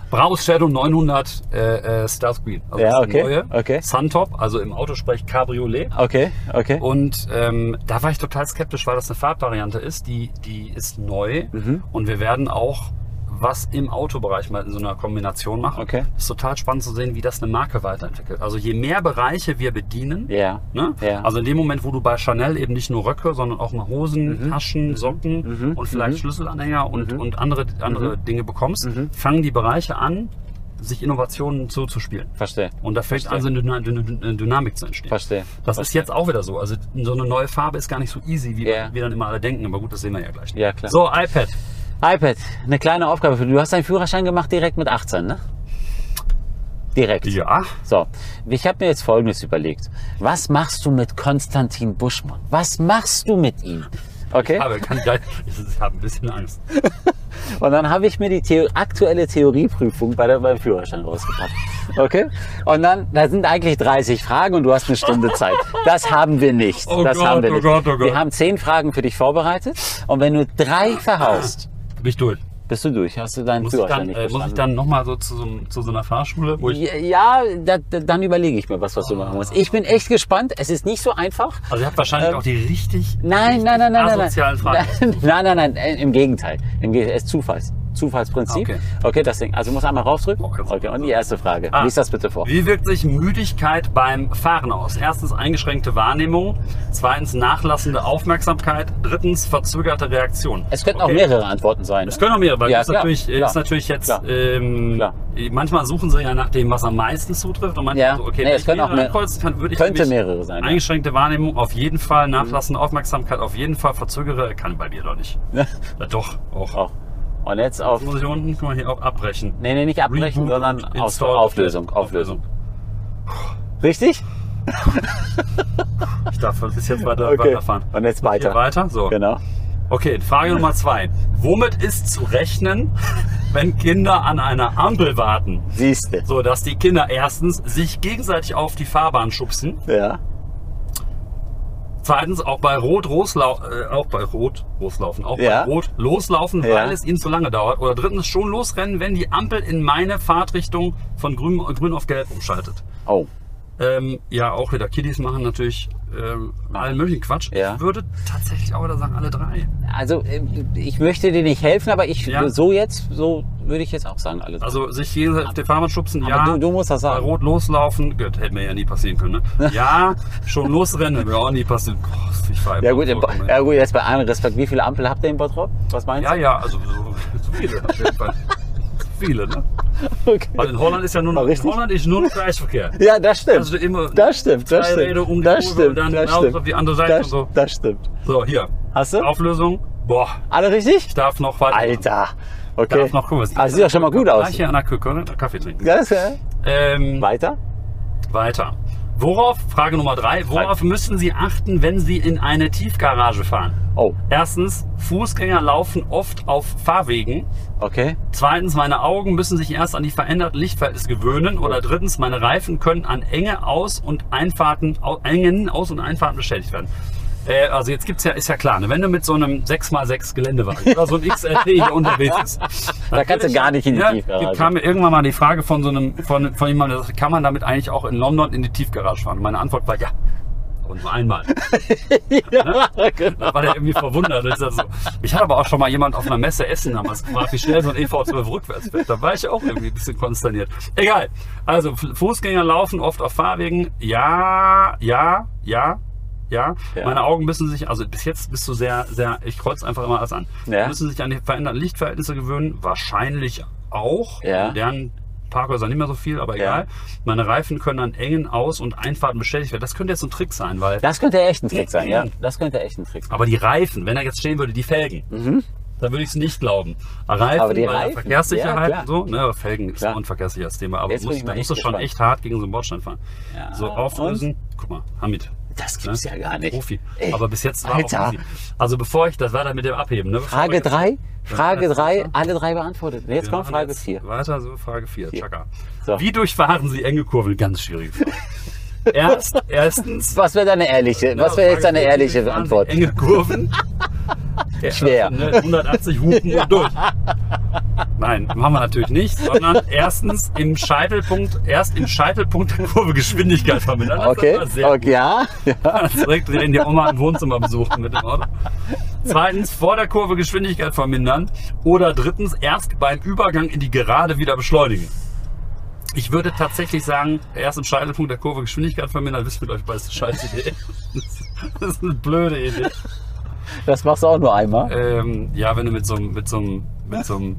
Braus Shadow 900 äh, äh, Stealth Green. Also Ja, okay, neue okay. Suntop, also im Autosprech Cabriolet. Okay, okay. Und ähm, da war ich total skeptisch, weil das eine Farbvariante ist, die, die ist neu Mhm. und wir werden auch was im Autobereich mal in so einer Kombination machen. Okay. Ist total spannend zu sehen, wie das eine Marke weiterentwickelt. Also je mehr Bereiche wir bedienen, Ja. Ne? Ja. Also in dem Moment, wo du bei Chanel eben nicht nur Röcke, sondern auch mal Hosen, Mhm. Taschen, Socken und vielleicht Schlüsselanhänger und, und andere, andere Mhm. Dinge bekommst, fangen die Bereiche an, sich Innovationen zuzuspielen. Verstehe. Und da fängt Verstehe. an, so eine Dyna- Dyna- Dyna- Dynamik zu entstehen. Verstehe. Das ist jetzt auch wieder so. Also so eine neue Farbe ist gar nicht so easy, wie Ja. wir dann immer alle denken. Aber gut, das sehen wir ja gleich. Ja, klar. So, iPad. iPad, eine kleine Aufgabe für dich. Du hast deinen Führerschein gemacht direkt mit 18, ne? Direkt. Ja. So, ich habe mir jetzt Folgendes überlegt. Was machst du mit Konstantin Buschmann? Was machst du mit ihm? Okay? Aber kann ich, *laughs* ich habe ein bisschen Angst. Und dann habe ich mir die Theo aktuelle Theorieprüfung bei der, beim Führerschein rausgepackt. Okay? Und dann, da sind eigentlich 30 Fragen und du hast eine Stunde Zeit. Das haben wir nicht. Oh das Gott, haben wir oh nicht. Gott, oh Gott. Wir haben zehn Fragen für dich vorbereitet. Und wenn du drei verhaust, Bin ich durch. bist du durch. Hast du deinen Muss ich Führerschein dann, nicht äh, muss ich dann nochmal so zu, zu so einer Fahrschule, Ja, da, da, dann überlege ich mir was, was du machen musst. Ich bin echt gespannt. Es ist nicht so einfach. Also ihr habt wahrscheinlich Ähm, auch die richtig, Nein, richtig nein, nein, nein, nein, asozialen nein. Fragen. *laughs* Nein, nein, nein, äh, im Gegenteil. Im Gegenteil. Es ist Zufalls. Zufallsprinzip. Okay. Okay, das Ding. Also muss einmal raufdrücken. Okay. Okay, und die erste Frage. Ah. Lies das bitte vor. Wie wirkt sich Müdigkeit beim Fahren aus? Erstens eingeschränkte Wahrnehmung, zweitens nachlassende Aufmerksamkeit, drittens verzögerte Reaktion. Es könnten Okay. auch mehrere Antworten sein. Es können auch mehrere, weil Ja, das ist, klar, natürlich, klar. ist natürlich jetzt, Klar. ähm, manchmal suchen sie ja nach dem, was am meisten zutrifft und manchmal Ja. so, okay, Nee, es können auch mehrere mehr- ankreuzen kann, könnte mehrere sein, ja. Eingeschränkte Wahrnehmung auf jeden Fall, nachlassende Aufmerksamkeit auf jeden Fall, verzögere, kann bei mir doch nicht. Ja. Ja, doch, auch. Auch. Und jetzt auf. Muss ich unten, guck mal hier, auf abbrechen. Nee, nee, nicht abbrechen, Reboot sondern Install. Auflösung. Auflösung. Richtig? Ich darf bis jetzt weiter, Okay. weiterfahren. Und jetzt Hier weiter. weiter, so. Genau. Okay, Frage Nummer zwei. Womit ist zu rechnen, wenn Kinder an einer Ampel warten? Siehste. So, dass die Kinder erstens sich gegenseitig auf die Fahrbahn schubsen. Ja. Zweitens auch bei Rot loslau äh, auch bei Rot loslaufen, auch Ja. bei Rot loslaufen, Ja. weil es ihnen zu lange dauert. Oder drittens schon losrennen, wenn die Ampel in meine Fahrtrichtung von grün, grün auf gelb umschaltet. Oh. Ähm, ja, auch wieder Kiddies machen natürlich ähm, allen möglichen Quatsch. Ja. Ich würde tatsächlich auch wieder sagen, alle drei. Also, äh, ich möchte dir nicht helfen, aber ich, Ja. so jetzt, so würde ich jetzt auch sagen, alle. Also sich gegenseitig auf die Fahrbahn schubsen, ja. du- du musst das sagen. Bei Rot loslaufen, gut, hätte mir ja nie passieren können. Ne? *laughs* Ja, schon losrennen, wäre auch nie passieren. Fahr ja gut, vollkommen- ja gut, jetzt bei allem Respekt, wie viele Ampel habt ihr in Bottrop? Was meinst Ja, ja, also so, so viele auf jeden Fall. *laughs* Viele, ne? *laughs* Okay. Weil in Holland ist ja nur noch, in? Holland ist nur noch Kreisverkehr. *laughs* Ja, das stimmt. Also immer das stimmt, das stimmt. Räder um die das stimmt, und dann das stimmt. auf die andere Seite das, und so. Das stimmt. So, hier. Hast du? Auflösung. Boah, Alle richtig? ich darf noch weiter. Alter. Ich Okay. darf noch gucken. Also sieht doch schon mal gut aus. Gleich hier an der ne? Kaffee trinken. Das, äh, Ähm, weiter? Weiter. Worauf, Frage Nummer drei, worauf müssen Sie achten, wenn Sie in eine Tiefgarage fahren? Oh, Erstens, Fußgänger laufen oft auf Fahrwegen. okay. Zweitens, meine Augen müssen sich erst an die veränderten Lichtverhältnisse gewöhnen. Oder drittens, meine Reifen können an enge Aus- und Einfahrten, engen Aus- und Einfahrten beschädigt werden. Äh, also jetzt gibt's ja, ist ja klar, ne, wenn du mit so einem 6x6 Geländewagen oder so ein XLT hier *laughs* unterwegs bist. Da kannst du gar nicht in die ja, Tiefgarage. kam mir irgendwann mal die Frage von so einem, von, von jemandem, der sagte, kann man damit eigentlich auch in London in die Tiefgarage fahren? Und meine Antwort war ja. Und nur einmal. *laughs* ja, genau. Da war der irgendwie verwundert. Ich, sag so. ich hatte aber auch schon mal jemand auf einer Messe Essen damals gefragt, wie schnell so ein EV12 rückwärts fährt. Da war ich auch irgendwie ein bisschen konsterniert. Egal. Also Fußgänger laufen oft auf Fahrwegen. Ja, ja, ja. Ja, Ja. meine Augen müssen sich, also bis jetzt bist du sehr, sehr, ich kreuze einfach immer alles an. Ja. Müssen sich an die veränderten Lichtverhältnisse gewöhnen. Wahrscheinlich auch. Ja. In deren Parkhäuser nicht mehr so viel, aber Ja. egal. Meine Reifen können an engen Aus- und Einfahrten beschädigt werden. Das könnte jetzt ein Trick sein, weil Das könnte echt ein Trick sein, ja. Das könnte echt ein Trick sein. aber die Reifen, wenn er jetzt stehen würde, die Felgen, dann würde ich es nicht glauben. Reifen, Mhm. Aber die Reifen, Verkehrssicherheit ja, und so, ne, Felgen ist Klar. ein verkehrssicheres Aber Jetzt bin muss, da musst du schon echt hart gegen so einen Bordstein fahren. Ja, So auflösen. Guck mal, Hamid. Das gibt's ja gar nicht. Profi. Ey, Aber bis jetzt war Alter. Profi. Also bevor ich, das war dann mit dem Abheben. Ne? Bevor Frage wir jetzt- 3, Frage Ja, 3, das ist alle drei beantwortet. Jetzt kommt Frage jetzt 4. Weiter, so Frage 4. Chaka. So. Wie durchfahren Sie enge Kurven? Ganz schwierige Frage. *laughs* Erst, erstens. Was wäre deine ehrliche, was wäre jetzt deine ehrliche Antwort? Enge Kurven. *laughs* Schwer. also, ne, 180 Hupen und durch. Nein, machen wir natürlich nicht, sondern erstens im Scheitelpunkt, erst im Scheitelpunkt der Kurve Geschwindigkeit vermindern. Das Okay, okay, ja. ja. Direkt drehen die Oma im Wohnzimmer besuchen mit dem Auto. Zweitens vor der Kurve Geschwindigkeit vermindern. Oder drittens erst beim Übergang in die Gerade wieder beschleunigen. Ich würde tatsächlich sagen, erst im Scheitelpunkt der Kurve Geschwindigkeit vermindern, wisst ihr, ich, bei ist eine scheiß Idee. Das ist eine blöde Idee. Das machst du auch nur einmal. Ähm, ja, wenn du mit so einem, mit so einem, mit so einem,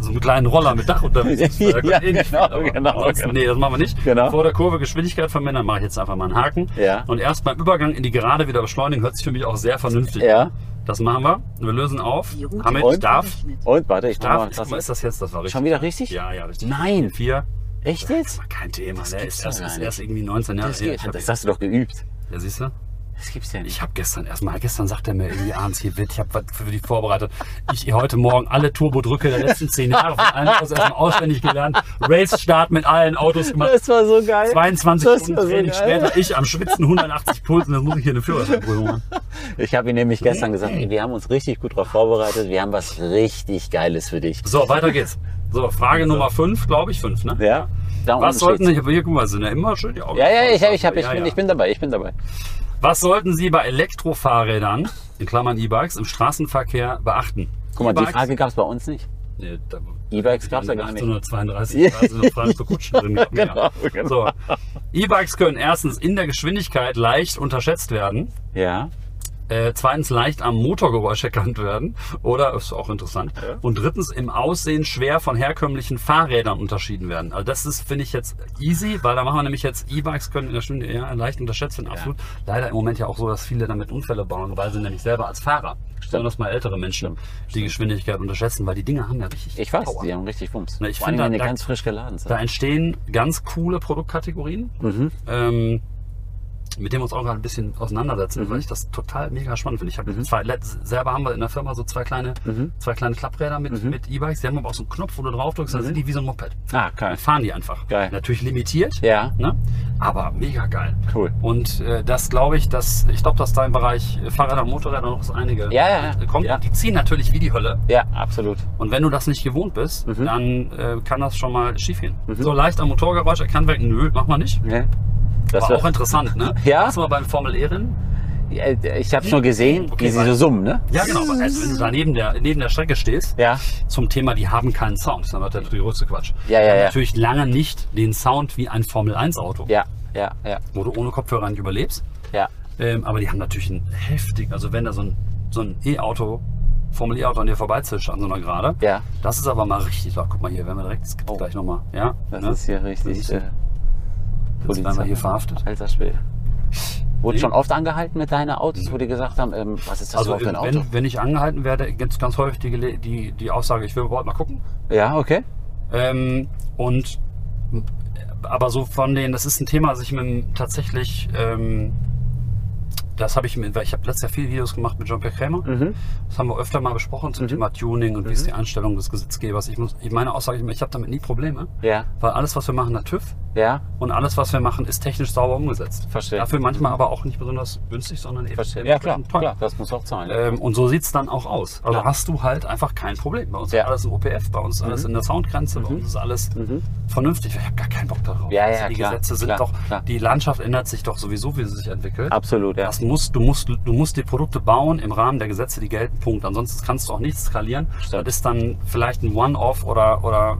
so einem kleinen Roller mit Dach unterwegs bist. *laughs* Ja, eh genau, viel, genau, genau. Nee, das machen wir nicht. Genau. Vor der Kurve Geschwindigkeit vermindern, mache ich jetzt einfach mal einen Haken. Ja. Und erst beim Übergang in die Gerade wieder beschleunigen, hört sich für mich auch sehr vernünftig Ja. an. Das machen wir. Wir lösen auf. Die Route Hamid, Und? ich darf. Und warte, ich Darf. mal, ist das jetzt? Das war richtig. Schon wieder richtig? Ja, ja, richtig. Nein. Vier. Echt jetzt? Kein Thema. Das Der gibt's ist doch erst, gar ist erst irgendwie 19 Jahre Das, alt. geht, das hast du doch geübt. Ja, siehst du? Das gibt's ja nicht. Ich habe gestern erstmal, gestern sagt er mir irgendwie abends hier wird, ich habe was für die vorbereitet. Ich heute Morgen alle Turbodrücke der letzten zehn Jahre von allen Autos erstmal auswendig gelernt. Race-Start mit allen Autos gemacht. Das war so geil. 22 Das Stunden so Training geil. später, ich am Schwitzen 180 Puls und dann muss ich hier eine Führerscheinprüfung machen. Ich habe ihm nämlich gestern gesagt, ey, wir haben uns richtig gut darauf vorbereitet. Wir haben was richtig Geiles für dich. So, weiter geht's. So, Frage Nummer 5, glaube ich, 5, ne? Ja. Da Was sollten steht's. Sie, hier, guck mal, sind ja immer schön die Augen. Ja, ja, ich, ich, hab, ich, Ja, bin, ja. ich bin dabei, ich bin dabei. Was sollten Sie bei Elektrofahrrädern, in Klammern E-Bikes, im Straßenverkehr beachten? Guck mal, die E-Bikes- Frage gab es bei uns nicht. Nee, da, E-Bikes gab's ja gar nicht. 1832 da sind noch Frankfurt Kutschen drin. *laughs* Genau, genau. So. E-Bikes können erstens in der Geschwindigkeit leicht unterschätzt werden. Ja. Äh, zweitens leicht am Motorgeräusch erkannt werden. Oder, ist auch interessant. Und drittens im Aussehen schwer von herkömmlichen Fahrrädern unterschieden werden. Also das ist, finde ich jetzt easy, weil da machen wir nämlich jetzt E-Bikes können in der Stunde eher leicht unterschätzt werden. Absolut. Leider im Moment ja auch so, dass viele damit Unfälle bauen, weil sie nämlich selber als Fahrer, besonders mal ältere Menschen, die Geschwindigkeit unterschätzen, weil die Dinge haben ja richtig Ich weiß, Power. die haben richtig Wumms. Na, ich finde, wenn die da- ganz frisch geladen sind. Da entstehen ganz coole Produktkategorien, ähm, mit denen wir uns auch gerade ein bisschen auseinandersetzen, weil ich das total mega spannend finde. Ich habe zwei, let- selber haben wir in der Firma so zwei kleine, zwei kleine Klappräder mit, mit E-Bikes. Die haben aber auch so einen Knopf, wo du drauf drückst, dann sind die wie so ein Moped. Ah, geil. Dann fahren die einfach. Geil. Natürlich limitiert, Ja. ne? aber mega geil. Cool. Und äh, das glaube ich, dass ich glaube, dass da im Bereich äh, Fahrräder und Motorräder noch so einige Ja, ja, ja. kommt. Ja. Die ziehen natürlich wie die Hölle. Ja, absolut. Und wenn du das nicht gewohnt bist, Mhm. dann äh, kann das schon mal schief gehen. So leicht am Motorgeräusch erkannt werden, nö, mach mal nicht. Ja. Das War auch interessant, ne? *laughs* Ja. Du mal beim Formel E Rennen? Ja, ich habe nur gesehen, Okay, wie sie so summen, ne? Ja, genau. Also, wenn du da neben der, neben der Strecke stehst, Ja. zum Thema, die haben keinen Sound. Das ist natürlich der größte Quatsch. Ja, ja, Die haben ja. Natürlich lange nicht den Sound wie ein Formel 1 Auto, Ja, ja, ja, wo du ohne Kopfhörer nicht überlebst. ja. Ähm, aber die haben natürlich einen heftig, also wenn da so ein, so ein E-Auto, Formel E-Auto an dir vorbeizischt an so einer Gerade, Ja. das ist aber mal richtig laut. Guck mal hier, wenn wir direkt, das gibt's Oh. gleich nochmal. Ja, Das ne? ist hier richtig. Jetzt Äh, werden wir hier verhaftet. Alter Schwede. Wurde Nee. schon oft angehalten mit deinen Autos, wo die gesagt haben, ähm, was ist das Also überhaupt für ein Auto? wenn, wenn ich angehalten werde, gibt es ganz häufig die, die, die Aussage, ich will überhaupt mal gucken. Ja, okay. Ähm, und aber so von denen, das ist ein Thema, das ich mit tatsächlich, ähm, das habe ich mit, weil ich habe letztes Jahr viele Videos gemacht mit Jean-Pierre Krämer. Mhm. Das haben wir öfter mal besprochen zum Thema Tuning und wie ist die Einstellung des Gesetzgebers. Ich muss, ich meine Aussage, ich, ich habe damit nie Probleme, Ja, weil alles, was wir machen, hat TÜV ja, und alles, was wir machen, ist technisch sauber umgesetzt. Verstehe. Dafür manchmal aber auch nicht besonders günstig, sondern eben verstehe. Ja, klar, teuer. klar, das muss auch. Ja. Ähm, und so sieht's dann auch aus. Also Klar. hast du halt einfach kein Problem. Bei uns Ja. ist alles im OPF, bei uns ist alles in der Soundgrenze, bei uns ist alles vernünftig. Ich habe gar keinen Bock darauf. Mhm. Ja, ja, Also die klar, Gesetze sind klar, doch, die Landschaft ändert sich doch sowieso, wie sie sich entwickelt. Absolut, ja. Das musst, du, musst, du musst die Produkte bauen im Rahmen der Gesetze, die gelten, Punkt. Ansonsten kannst du auch nichts skalieren. Stimmt. Das ist dann vielleicht ein One-Off oder, oder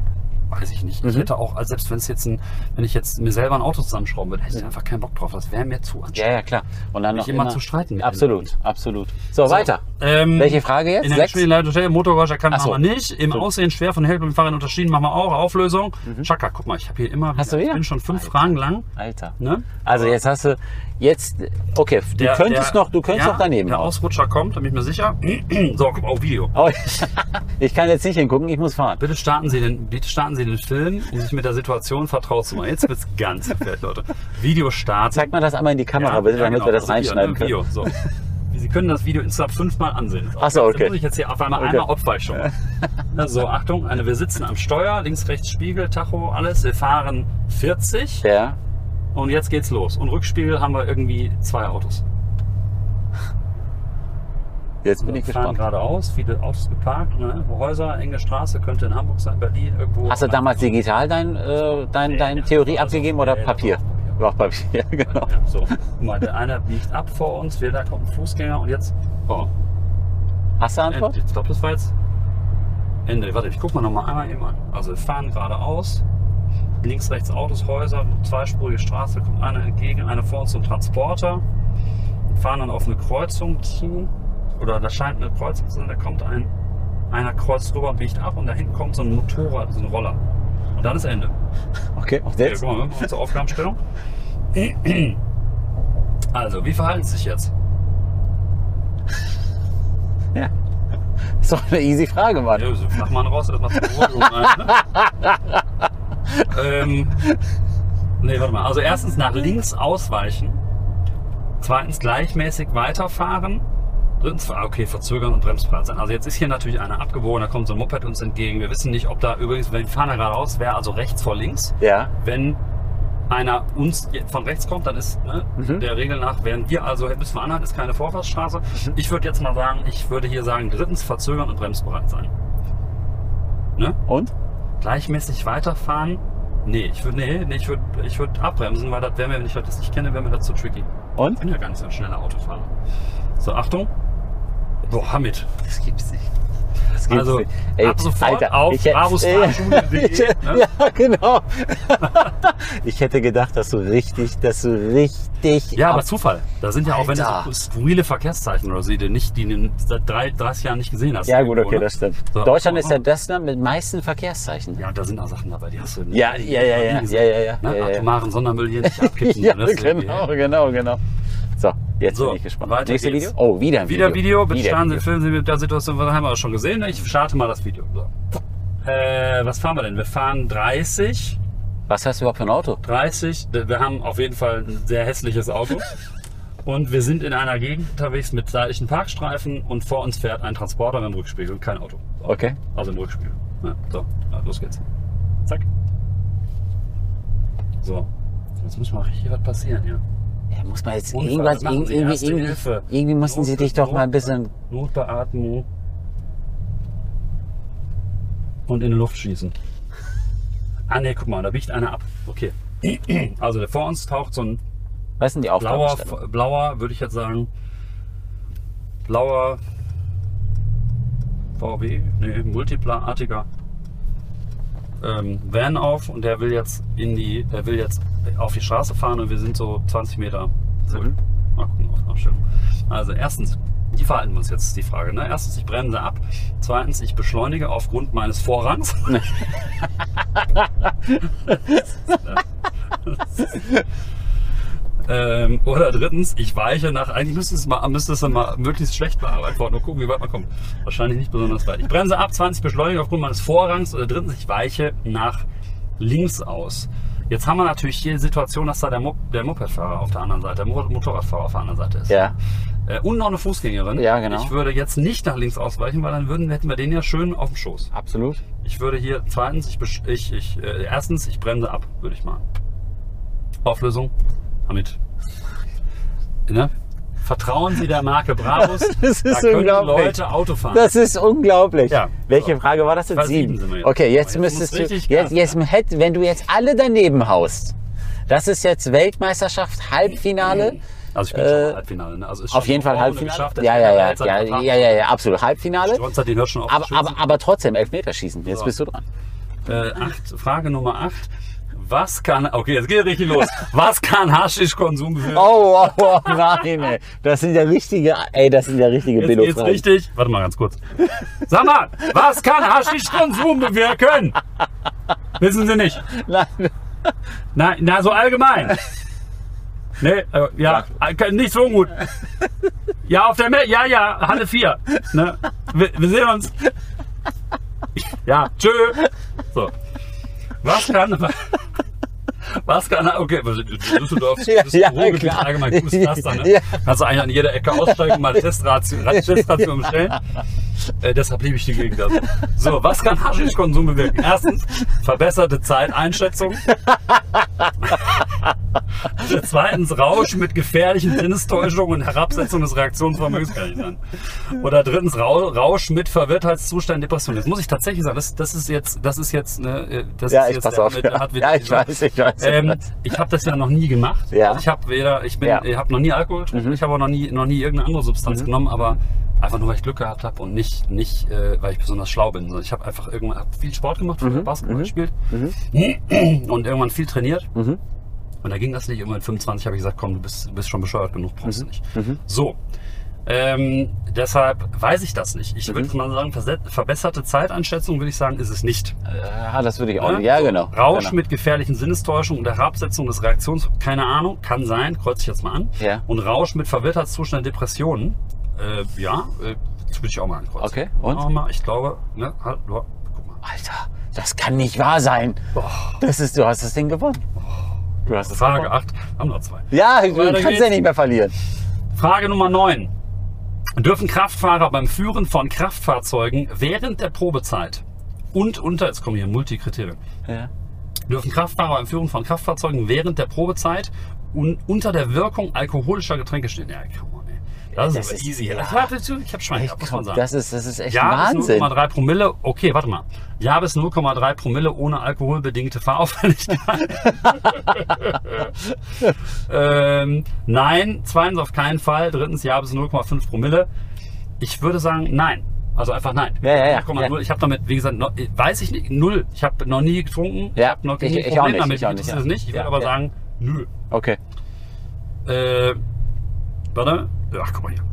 weiß ich nicht. Mhm. Ich hätte auch, also selbst wenn es jetzt ein, wenn ich jetzt mir selber ein Auto zusammenschrauben würde, hätte ich einfach keinen Bock drauf. Das wäre mir zu anstrengend. Ja, ja, klar. Und dann Mich noch immer zu streiten Absolut, absolut. So, weiter. Ähm, Welche Frage jetzt? In der? Geschwindigkeit Motorgeräusch erkannt Ach so. wir nicht. Im Aussehen schwer von herkömmlichen Fahrern unterschieden machen wir auch. Auflösung. Chaka, guck mal, ich habe hier immer. Mhm. Hast du ich bin schon fünf Fragen lang. Alter. Ne? Also jetzt hast du, jetzt, okay, du Der- könntest der- noch, du könntest ja, noch daneben. Der. Ausrutscher kommt, da bin ich mir sicher. *clears throat* so, guck mal, auf Video. Oh, *laughs* ich kann jetzt nicht hingucken, ich muss fahren. Bitte starten Sie den, bitte starten Sie den Film, um sich mit der Situation vertraut zu machen. Jetzt wird's ganz gefährlich, Leute. Video starten. Zeig mal das einmal in die Kamera, Ja, bitte, ja, damit genau. wir das Also hier, reinschneiden ne, können. Video, so. Sie können das Video insgesamt fünfmal ansehen. Ach so, okay. Da muss ich jetzt hier auf einmal einmal Abweichung. Na, So, Achtung, eine, wir sitzen am Steuer, links, rechts Spiegel, Tacho, alles. Wir fahren 40 Ja, und jetzt geht's los. Und Rückspiegel haben wir irgendwie zwei Autos. Jetzt bin ich wir fahren gespannt. geradeaus, viele Autos geparkt, ne? Häuser, enge Straße, könnte in Hamburg sein, Berlin, irgendwo. Hast du damals digital dein, äh, dein, deine Theorie also, abgegeben oder nee, Papier? war Auch Papier, *laughs* genau. Ja, so. Guck mal, der eine biegt ab vor uns, wir, da kommt ein Fußgänger und jetzt. Oh, Hast du Antwort? Ich glaube, das war jetzt Ende. Warte, ich guck mal noch mal einmal eben an. Also wir fahren geradeaus. Links, rechts Autos, Häuser, zweispurige Straße, kommt einer entgegen, einer vor uns ein Transporter. Wir fahren dann auf eine Kreuzung zu. Oder da scheint eine Kreuzung zu sein, da kommt ein, einer kreuzt rüber und biegt ab und da hinten kommt so ein Motorrad, so ein Roller. Und dann ist Ende. Okay, und Okay, jetzt? mal, wir zur Aufgabenstellung. Also, wie verhalten Sie sich jetzt? Ja. Ist doch eine easy Frage, Mann. Ja, so flach mal raus, erstmal zur Beruhigung. ähm, nee, warte mal. Also erstens nach links ausweichen. Zweitens gleichmäßig weiterfahren. Drittens, ah, okay, verzögern und bremsbereit sein. Also jetzt ist hier natürlich einer abgebogen, da kommt so ein Moped uns entgegen. Wir wissen nicht, ob da übrigens, wenn wir fahren da geradeaus, wäre also rechts vor links. Ja, Wenn einer uns von rechts kommt, dann ist ne, Mhm. der Regel nach, wären wir also, müssen wir anhalten, ist keine Vorfahrtsstraße. Mhm. Ich würde jetzt mal sagen, ich würde hier sagen, drittens verzögern und bremsbereit sein. Ne? und? Gleichmäßig weiterfahren? Nee, ich würde nee, nee, ich würd, ich würd abbremsen, weil das wäre mir, wenn ich das nicht kenne, wäre mir das zu tricky. Ich Und? bin ja so ein schneller Autofahrer. So, Achtung. Boah, Hamid. Das gibt's nicht. Das gibt's Also nicht. Ey, ab sofort Alter, auf bravosfahrschule.de, *laughs* ne? Ja, genau. *laughs* ich hätte gedacht, dass du richtig, dass du richtig. Ja, aber ab- Zufall. Da sind ja auch, wenn du Alter. so skurrile Verkehrszeichen oder so, die du nicht, die du seit drei, 30 Jahren nicht gesehen hast. ja gut, okay, ne? das stimmt. So. Deutschland ist ja das Land mit meisten Verkehrszeichen. Ja, da sind auch Sachen dabei, die hast du Ja, ja, ja, ja, nie gesehen. ja, ja, ja, Ne? ja, ja. Atomaren Sondermüll hier nicht *laughs* abkippen. Ja, ne? Das ist genau, genau, genau. So, jetzt So, bin ich gespannt. weiter Nächste geht's. Video? Oh, wieder ein Wieder Video. Video, bitte starten Sie, Video. filmen Sie mit der Situation, was haben wir auch schon gesehen. Ich starte mal das Video. So. Äh, was fahren wir denn? Wir fahren 30, Was hast du überhaupt für ein Auto? 30. Wir haben auf jeden Fall ein sehr hässliches Auto. *laughs* Und wir sind in einer Gegend unterwegs mit seitlichen Parkstreifen und vor uns fährt ein Transporter mit dem Rückspiegel und kein Auto. Okay. Also im Rückspiegel. Ja, so, ja, los geht's. Zack. So. Jetzt muss mal richtig was passieren hier. Ja, muss man jetzt Unfall, irgendwas, irgendwie, irgendwie, irgendwie mussten sie dich doch mal ein bisschen. Notbeatmung und in die Luft schießen. Ah ne, guck mal, da biegt einer ab. Okay. Also der vor uns taucht so ein Was sind die blauer, blauer, würde ich jetzt sagen, blauer VW, nee, multiplarartiger ähm, Van auf und der will jetzt in die, der will jetzt auf die Straße fahren und wir sind so 20 Meter zurück. Mhm. Mal gucken auf Aufstellung. Also erstens, wie verhalten wir uns jetzt, ist die Frage. Ne? Erstens, ich bremse ab. Zweitens, ich beschleunige aufgrund meines Vorrangs. *laughs* Ähm, oder drittens, ich weiche nach, eigentlich müsste es mal, müsste es mal möglichst schlecht beantworten und gucken, wie weit man kommt. Wahrscheinlich nicht besonders weit. Ich bremse ab, 20 beschleunige aufgrund meines Vorrangs. Oder drittens, ich weiche nach links aus. Jetzt haben wir natürlich hier die Situation, dass da der, Mo der Mopedfahrer auf der anderen Seite, der Mo Motorradfahrer auf der anderen Seite ist. Ja. Äh, und noch eine Fußgängerin. Ja, genau. Ich würde jetzt nicht nach links ausweichen, weil dann würden, hätten wir den ja schön auf dem Schoß. Absolut. Ich würde hier zweitens, ich, ich, ich äh, erstens, ich bremse ab, würde ich machen. Auflösung, Hamid. Ne? Vertrauen Sie der Marke Brabus. *laughs* Das ist da können unglaublich. Leute Auto fahren. Das ist unglaublich. Ja. Welche So. Frage war das jetzt? Sieben jetzt. Okay, jetzt Jetzt müsstest du. Jetzt, Gas jetzt hätt, wenn du jetzt alle daneben haust. Das ist jetzt Weltmeisterschaft, Halbfinale. also ich bin Äh, schon Halbfinale. Ne? Also Auf jeden Fall Halbfinale. Ja, ja, ja, ja, ja, ja, ja, absolut. Halbfinale. Stronzer, den hört schon auf. Aber, aber, aber trotzdem, Elfmeterschießen. Jetzt So. bist du dran. Äh, acht, Frage Nummer 8. Was kann, okay, jetzt geht richtig los. Was kann Haschischkonsum bewirken? Oh, oh, oh nein, ey. Das sind ja richtige, ey, das sind ja richtige Jetzt geht's Billo-Fragen. richtig. Warte mal ganz kurz. Sag mal, was kann Haschischkonsum bewirken? Wissen Sie nicht. Nein. Na, na so allgemein. Nee, äh, ja, äh, nicht so gut. Ja, auf der Me ja, ja, Halle 4. Ne? Wir, wir sehen uns. Ja, tschö. So. Was kann. Was kann. Okay, Düsseldorf *laughs* Ja, das ja, Ruhrgebiet klar. allgemein gutes Pflaster. Ne? Ja. Kannst du eigentlich an jeder Ecke aussteigen, mal *laughs* eine Teststation, Teststation bestellen. Äh, deshalb liebe ich die Gegend. Also. So, was kann Haschischkonsum bewirken? Erstens, verbesserte Zeiteinschätzung. *laughs* Zweitens, Rausch mit gefährlichen Sinnestäuschungen und Herabsetzung des Reaktionsvermögens kann ich sagen. Oder drittens, Rau- Rausch mit Verwirrtheitszustand, Depression. Das muss ich tatsächlich sagen, das, das ist jetzt, das ist jetzt, ne, das Ja, ist ich jetzt pass der auf. mit- Ja, hat ja ich weiß, ich weiß. ich ähm, ich habe das ja noch nie gemacht. Ja. Also ich habe weder, ich bin, Ja. ich habe noch nie Alkohol getrunken, ich habe auch noch nie, noch nie irgendeine andere Substanz genommen, aber einfach nur, weil ich Glück gehabt habe und nicht, nicht, äh, weil ich besonders schlau bin. sondern Ich habe einfach irgendwann hab viel Sport gemacht, früher Basketball gespielt und irgendwann viel trainiert. Und da ging das nicht. Irgendwann mit 25 habe ich gesagt, komm, du bist, du bist schon bescheuert genug, brauchst du nicht. So. Ähm, deshalb weiß ich das nicht. Ich würde mal sagen, verbesserte Zeiteinschätzung würde ich sagen, ist es nicht. Ja, das würde ich auch Ne? Ja, So, genau. Rausch genau. mit gefährlichen Sinnestäuschungen und der Herabsetzung des Reaktions, keine Ahnung, kann sein, kreuze ich jetzt mal an. Ja. Und Rausch mit Verwirrtheitszustand Depressionen, äh, ja, äh, das würde ich auch mal ankreuzen. Okay, und? Auch mal, ich glaube, ne, halt, du, guck mal. Alter, das kann nicht wahr sein. Das ist, du hast das Ding gewonnen. Du hast es Frage gewonnen. 8, haben noch zwei. Ja, du Weiter kannst geht's. ja nicht mehr verlieren. Frage Nummer 9. Dürfen Kraftfahrer beim Führen von Kraftfahrzeugen während der Probezeit und unter, jetzt kommen hier Multikriterien, Ja. dürfen Kraftfahrer beim Führen von Kraftfahrzeugen während der Probezeit und unter der Wirkung alkoholischer Getränke stehen. Ja, come on, ey. Das, Das ist aber ist- easy. ja. War, ich habe Schwein muss man sagen. das, ist, das ist echt ja, Wahnsinn. 0,3 Promille. Okay, warte mal. Ja, bis 0,3 Promille ohne alkoholbedingte Fahrauffälligkeit. *laughs* ähm, nein, zweitens auf keinen Fall. Drittens, ja, bis 0,5 Promille. Ich würde sagen, nein. Also einfach nein. Ja, ja, ja. 4,0. Ja. Ich habe damit, wie gesagt, noch, weiß ich nicht, null. Ich habe noch nie getrunken. Ja, hab noch ich- ich auch nicht, damit. ich auch nicht, ja. nicht. Ich Ja, aber ja. sagen, nö. Okay. Äh, warte. Ach, guck mal hier.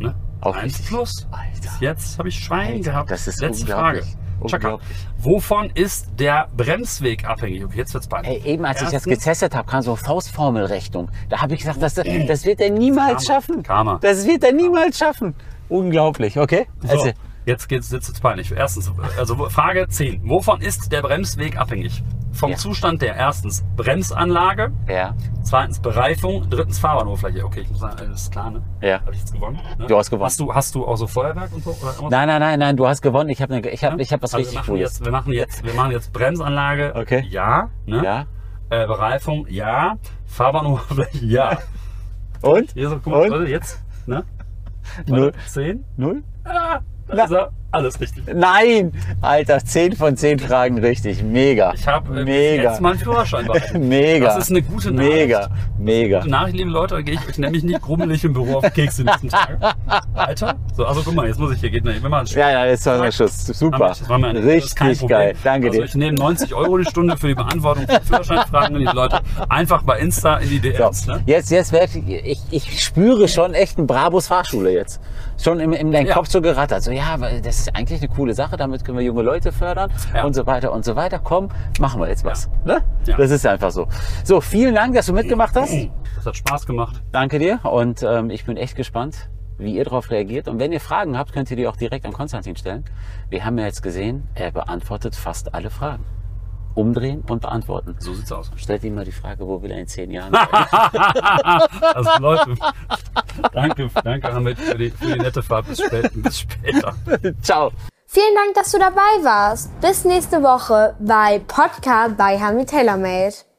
Ne? Auch Eins richtig. plus. Alter. Jetzt habe ich Schwein Alter, gehabt. das ist Letzte Frage. Chaka. Wovon ist der Bremsweg abhängig? Okay, jetzt wird's peinlich. Ey, eben als ich das Erstens- getestet habe, kam so Faustformelrechnung. Da habe ich gesagt, das, das wird er niemals Karma. schaffen. Karma. Das wird er niemals schaffen. Unglaublich, okay? So, Also, jetzt geht's jetzt wird's peinlich. Erstens, also Frage 10. Wovon ist der Bremsweg abhängig? Vom Ja. Zustand der erstens Bremsanlage, ja, zweitens Bereifung, drittens Fahrbahnoberfläche. Okay, ich muss sagen, das ist klar, ne? ja. Habe ich jetzt gewonnen? Ne? Du hast gewonnen. Hast du, hast du auch so Feuerwerk und so? Nein, nein, nein, nein, du hast gewonnen. Ich habe ne, ich hab, Ja? ich hab was also richtig wir machen Cooles. jetzt, wir machen jetzt, wir machen jetzt Bremsanlage. Okay. Ja. Ne? Ja. Äh, Bereifung. Ja. Fahrbahnoberfläche. *laughs* Ja. Und? Hier so, guck mal, jetzt. Ne? Null. Zehn. Null? Ah, Na. also, alles richtig. Nein! Alter, 10 von 10 Fragen richtig. Mega. Ich habe äh, Mega. jetzt meinen Führerschein behalten. *laughs* Mega. Das ist eine gute Nachricht. Mega. Mega. Gute Nachricht, liebe Leute, gehe ich euch nämlich nicht grummelig im Büro auf den Keks die nächsten Tage. *laughs* Alter. So, also guck mal, jetzt muss ich hier, geht nicht. Wir machen Ja, ja, jetzt war ein Schuss. Super. Das war mir ein- das ist kein Richtig geil. Danke also dir. Ich nehme 90 Euro die Stunde für die Beantwortung von Führerscheinfragen und die Leute einfach bei Insta in die DMs. So, Ne? jetzt, jetzt werd ich, ich, ich spüre schon echt einen Brabus Fahrschule jetzt. Schon in, in deinem Ja. Kopf so gerattert. So, ja, das ist eigentlich eine coole Sache, damit können wir junge Leute fördern Ja. und so weiter und so weiter. Komm, machen wir jetzt was. Ne? Ja. Das ist einfach so. So, vielen Dank, dass du mitgemacht hast. Das hat Spaß gemacht. Danke dir und ähm, ich bin echt gespannt, wie ihr darauf reagiert. Und wenn ihr Fragen habt, könnt ihr die auch direkt an Konstantin stellen. Wir haben ja jetzt gesehen, er beantwortet fast alle Fragen. Umdrehen und beantworten. So sieht's aus. Stellt ihm mal die Frage, wo will er in zehn Jahren sein? *laughs* Also Leute, danke, danke Hamid für die, für die nette Fahrt. Bis, spät, bis später. *laughs* Ciao. Vielen Dank, dass du dabei warst. Bis nächste Woche bei Podcast bei Hami TaylorMade.